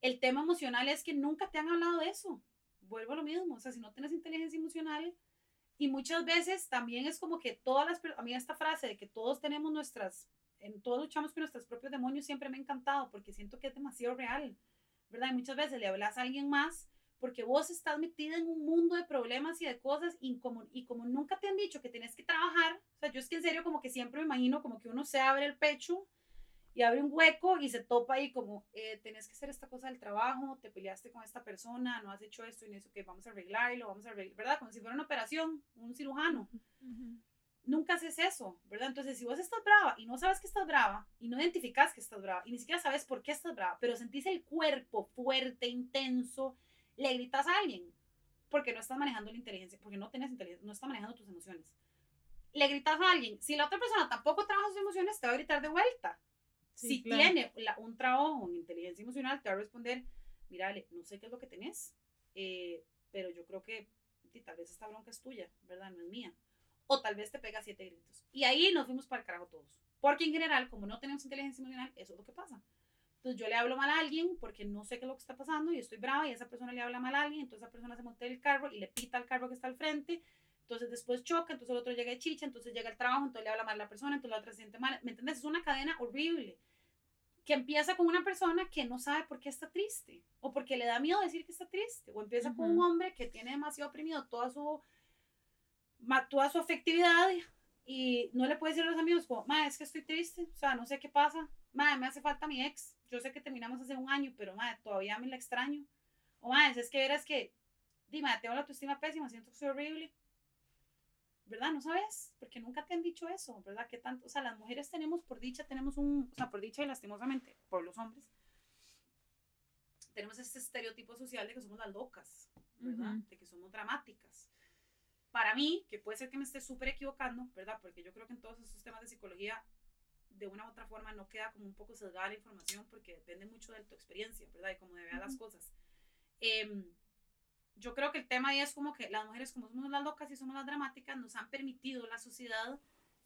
el tema emocional es que nunca te han hablado de eso. Vuelvo a lo mismo, o sea, si no tienes inteligencia emocional, y muchas veces también es como que todas las, a mí esta frase de que todos tenemos nuestras, en todos luchamos con nuestros propios demonios siempre me ha encantado porque siento que es demasiado real, ¿verdad? Y muchas veces le hablas a alguien más porque vos estás metida en un mundo de problemas y de cosas y como, y como nunca te han dicho que tienes que trabajar, o sea, yo es que en serio como que siempre me imagino como que uno se abre el pecho y abre un hueco y se topa ahí como, eh, tenés que hacer esta cosa del trabajo, te peleaste con esta persona, no has hecho esto y eso, que vamos a arreglarlo, vamos a arreglar, ¿verdad? Como si fuera una operación, un cirujano. Nunca haces eso, ¿verdad? Entonces, si vos estás brava y no sabes que estás brava y no identificas que estás brava y ni siquiera sabes por qué estás brava, pero sentís el cuerpo fuerte, intenso, le gritas a alguien porque no estás manejando la inteligencia, porque no tienes inteligencia, no estás manejando tus emociones. Le gritas a alguien, si la otra persona tampoco trabaja sus emociones, te va a gritar de vuelta si tiene un trabajo en inteligencia emocional, te va a responder, mira, no sé qué es lo que tenés, eh, pero yo creo que tal vez esta bronca es tuya, ¿verdad? No es mía. O tal vez te pega siete gritos. Y ahí nos fuimos para el carajo todos. Porque en general, como no tenemos inteligencia emocional, eso es lo que pasa. Entonces yo le hablo mal a alguien porque no sé qué es lo que está pasando y estoy brava y esa persona le habla mal a alguien, entonces esa persona se monta el carro y le pita al carro que está al frente, entonces después choca, entonces el otro llega de chicha, entonces llega el trabajo, entonces le habla mal a la persona, entonces la otra se siente mal. ¿Me entiendes? Es una cadena horrible que empieza con una persona que no sabe por qué está triste o porque le da miedo decir que está triste o empieza con un hombre que tiene demasiado oprimido toda su toda su afectividad y no le puede decir a los amigos como, ma, es que estoy triste, o sea, no sé qué pasa, ma, me hace falta mi ex, yo sé que terminamos hace un año, pero ma, todavía me la extraño, o ma, es que verás que, dime, tengo la autoestima pésima, siento que soy horrible, ¿verdad? No sabes, porque nunca te han dicho eso, ¿verdad? Que tanto, o sea, las mujeres tenemos por dicha, tenemos un, o sea, por dicha y lastimosamente, por los hombres, tenemos este estereotipo social de que somos las locas, ¿verdad? De que somos dramáticas. Para mí, que puede ser que me esté súper equivocando, ¿verdad? Porque yo creo que en todos estos temas de psicología, de una u otra forma, no queda como un poco sesgada la información porque depende mucho de tu experiencia, ¿verdad? Y cómo de ver las cosas. Eh, yo creo que el tema ahí es como que las mujeres, como somos las locas y somos las dramáticas, nos han permitido la sociedad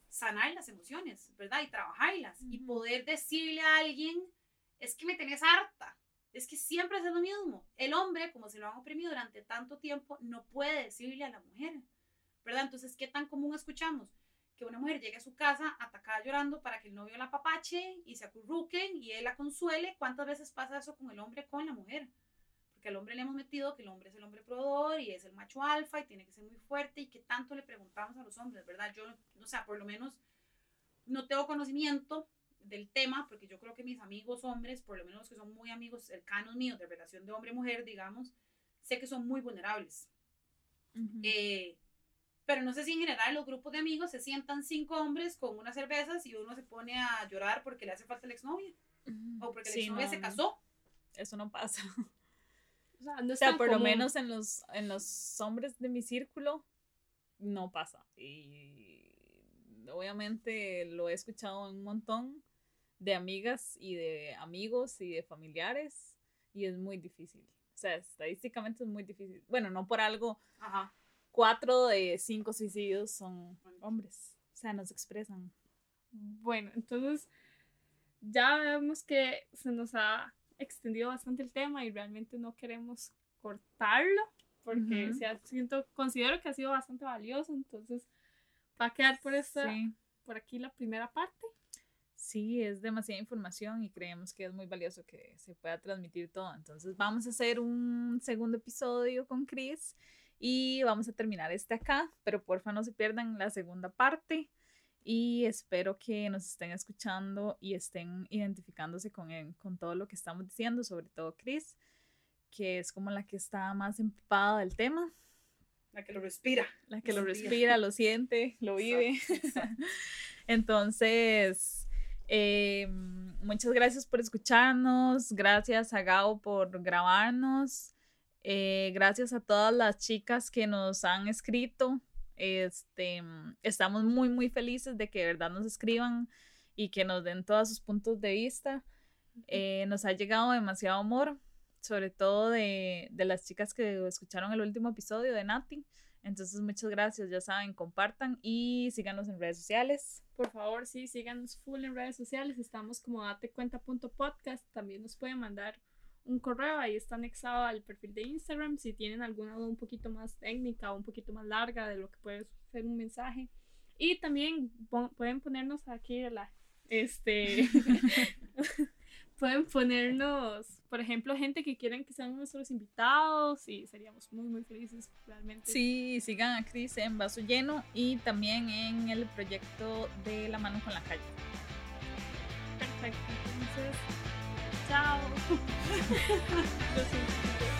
sanar las emociones, ¿verdad? Y trabajarlas. Y poder decirle a alguien, es que me tenés harta. Es que siempre es lo mismo. El hombre, como se lo han oprimido durante tanto tiempo, no puede decirle a la mujer, ¿verdad? Entonces, ¿qué tan común escuchamos? Que una mujer llegue a su casa atacada llorando para que el novio la papache y se acurruquen y él la consuele. ¿Cuántas veces pasa eso con el hombre, con la mujer? Porque al hombre le hemos metido que el hombre es el hombre proveedor y es el macho alfa y tiene que ser muy fuerte y que tanto le preguntamos a los hombres, ¿verdad? Yo, o sea, por lo menos no tengo conocimiento del tema, porque yo creo que mis amigos hombres, por lo menos los que son muy amigos cercanos míos de relación de hombre-mujer, digamos, sé que son muy vulnerables. eh, pero no sé si en general los grupos de amigos se sientan cinco hombres con unas cervezas y uno se pone a llorar porque le hace falta el exnovio. O porque el exnovio se casó. Eso no pasa. O sea, no O es sea, tan por lo menos en los, en los hombres de mi círculo no pasa. Y obviamente lo he escuchado un montón de amigas y de amigos y de familiares y es muy difícil. O sea, estadísticamente es muy difícil. Bueno, no por algo, Ajá. cuatro de cinco suicidios son hombres. O sea, nos expresan. Bueno, entonces ya vemos que se nos ha extendido bastante el tema y realmente no queremos cortarlo porque Ujú. se ha- siento, considero que ha sido bastante valioso, entonces va a quedar por, esta, Sí. por aquí la primera parte. Sí, es demasiada información y creemos que es muy valioso que se pueda transmitir todo. Entonces vamos a hacer un segundo episodio con Chris y vamos a terminar este acá, pero porfa no se pierdan la segunda parte y espero que nos estén escuchando y estén identificándose con, con todo lo que estamos diciendo, sobre todo Chris, que es como la que está más empapada del tema, La que lo respira. la que lo respira, lo siente, lo vive. Entonces, eh, muchas gracias por escucharnos, gracias a Gao por grabarnos, eh, gracias a todas las chicas que nos han escrito. Este, estamos muy, muy felices de que de verdad nos escriban y que nos den todos sus puntos de vista. Eh, nos ha llegado demasiado amor, sobre todo de, de las chicas que escucharon el último episodio de Nati. Entonces, muchas gracias, ya saben, compartan y síganos en redes sociales. Por favor, sí, síganos full en redes sociales. Estamos como datecuenta.podcast. También nos pueden mandar un correo. Ahí está anexado al perfil de Instagram. Si tienen alguna duda un poquito más técnica o un poquito más larga de lo que puede ser un mensaje. Y también pon- pueden ponernos aquí la. Este. pueden ponernos, por ejemplo, gente que quieren que sean nuestros invitados y seríamos muy, muy felices realmente. Sí, sigan a Cris en Vaso Lleno y también en el proyecto de La Mano con la Calle. Perfecto. Entonces, chao. Lo siento.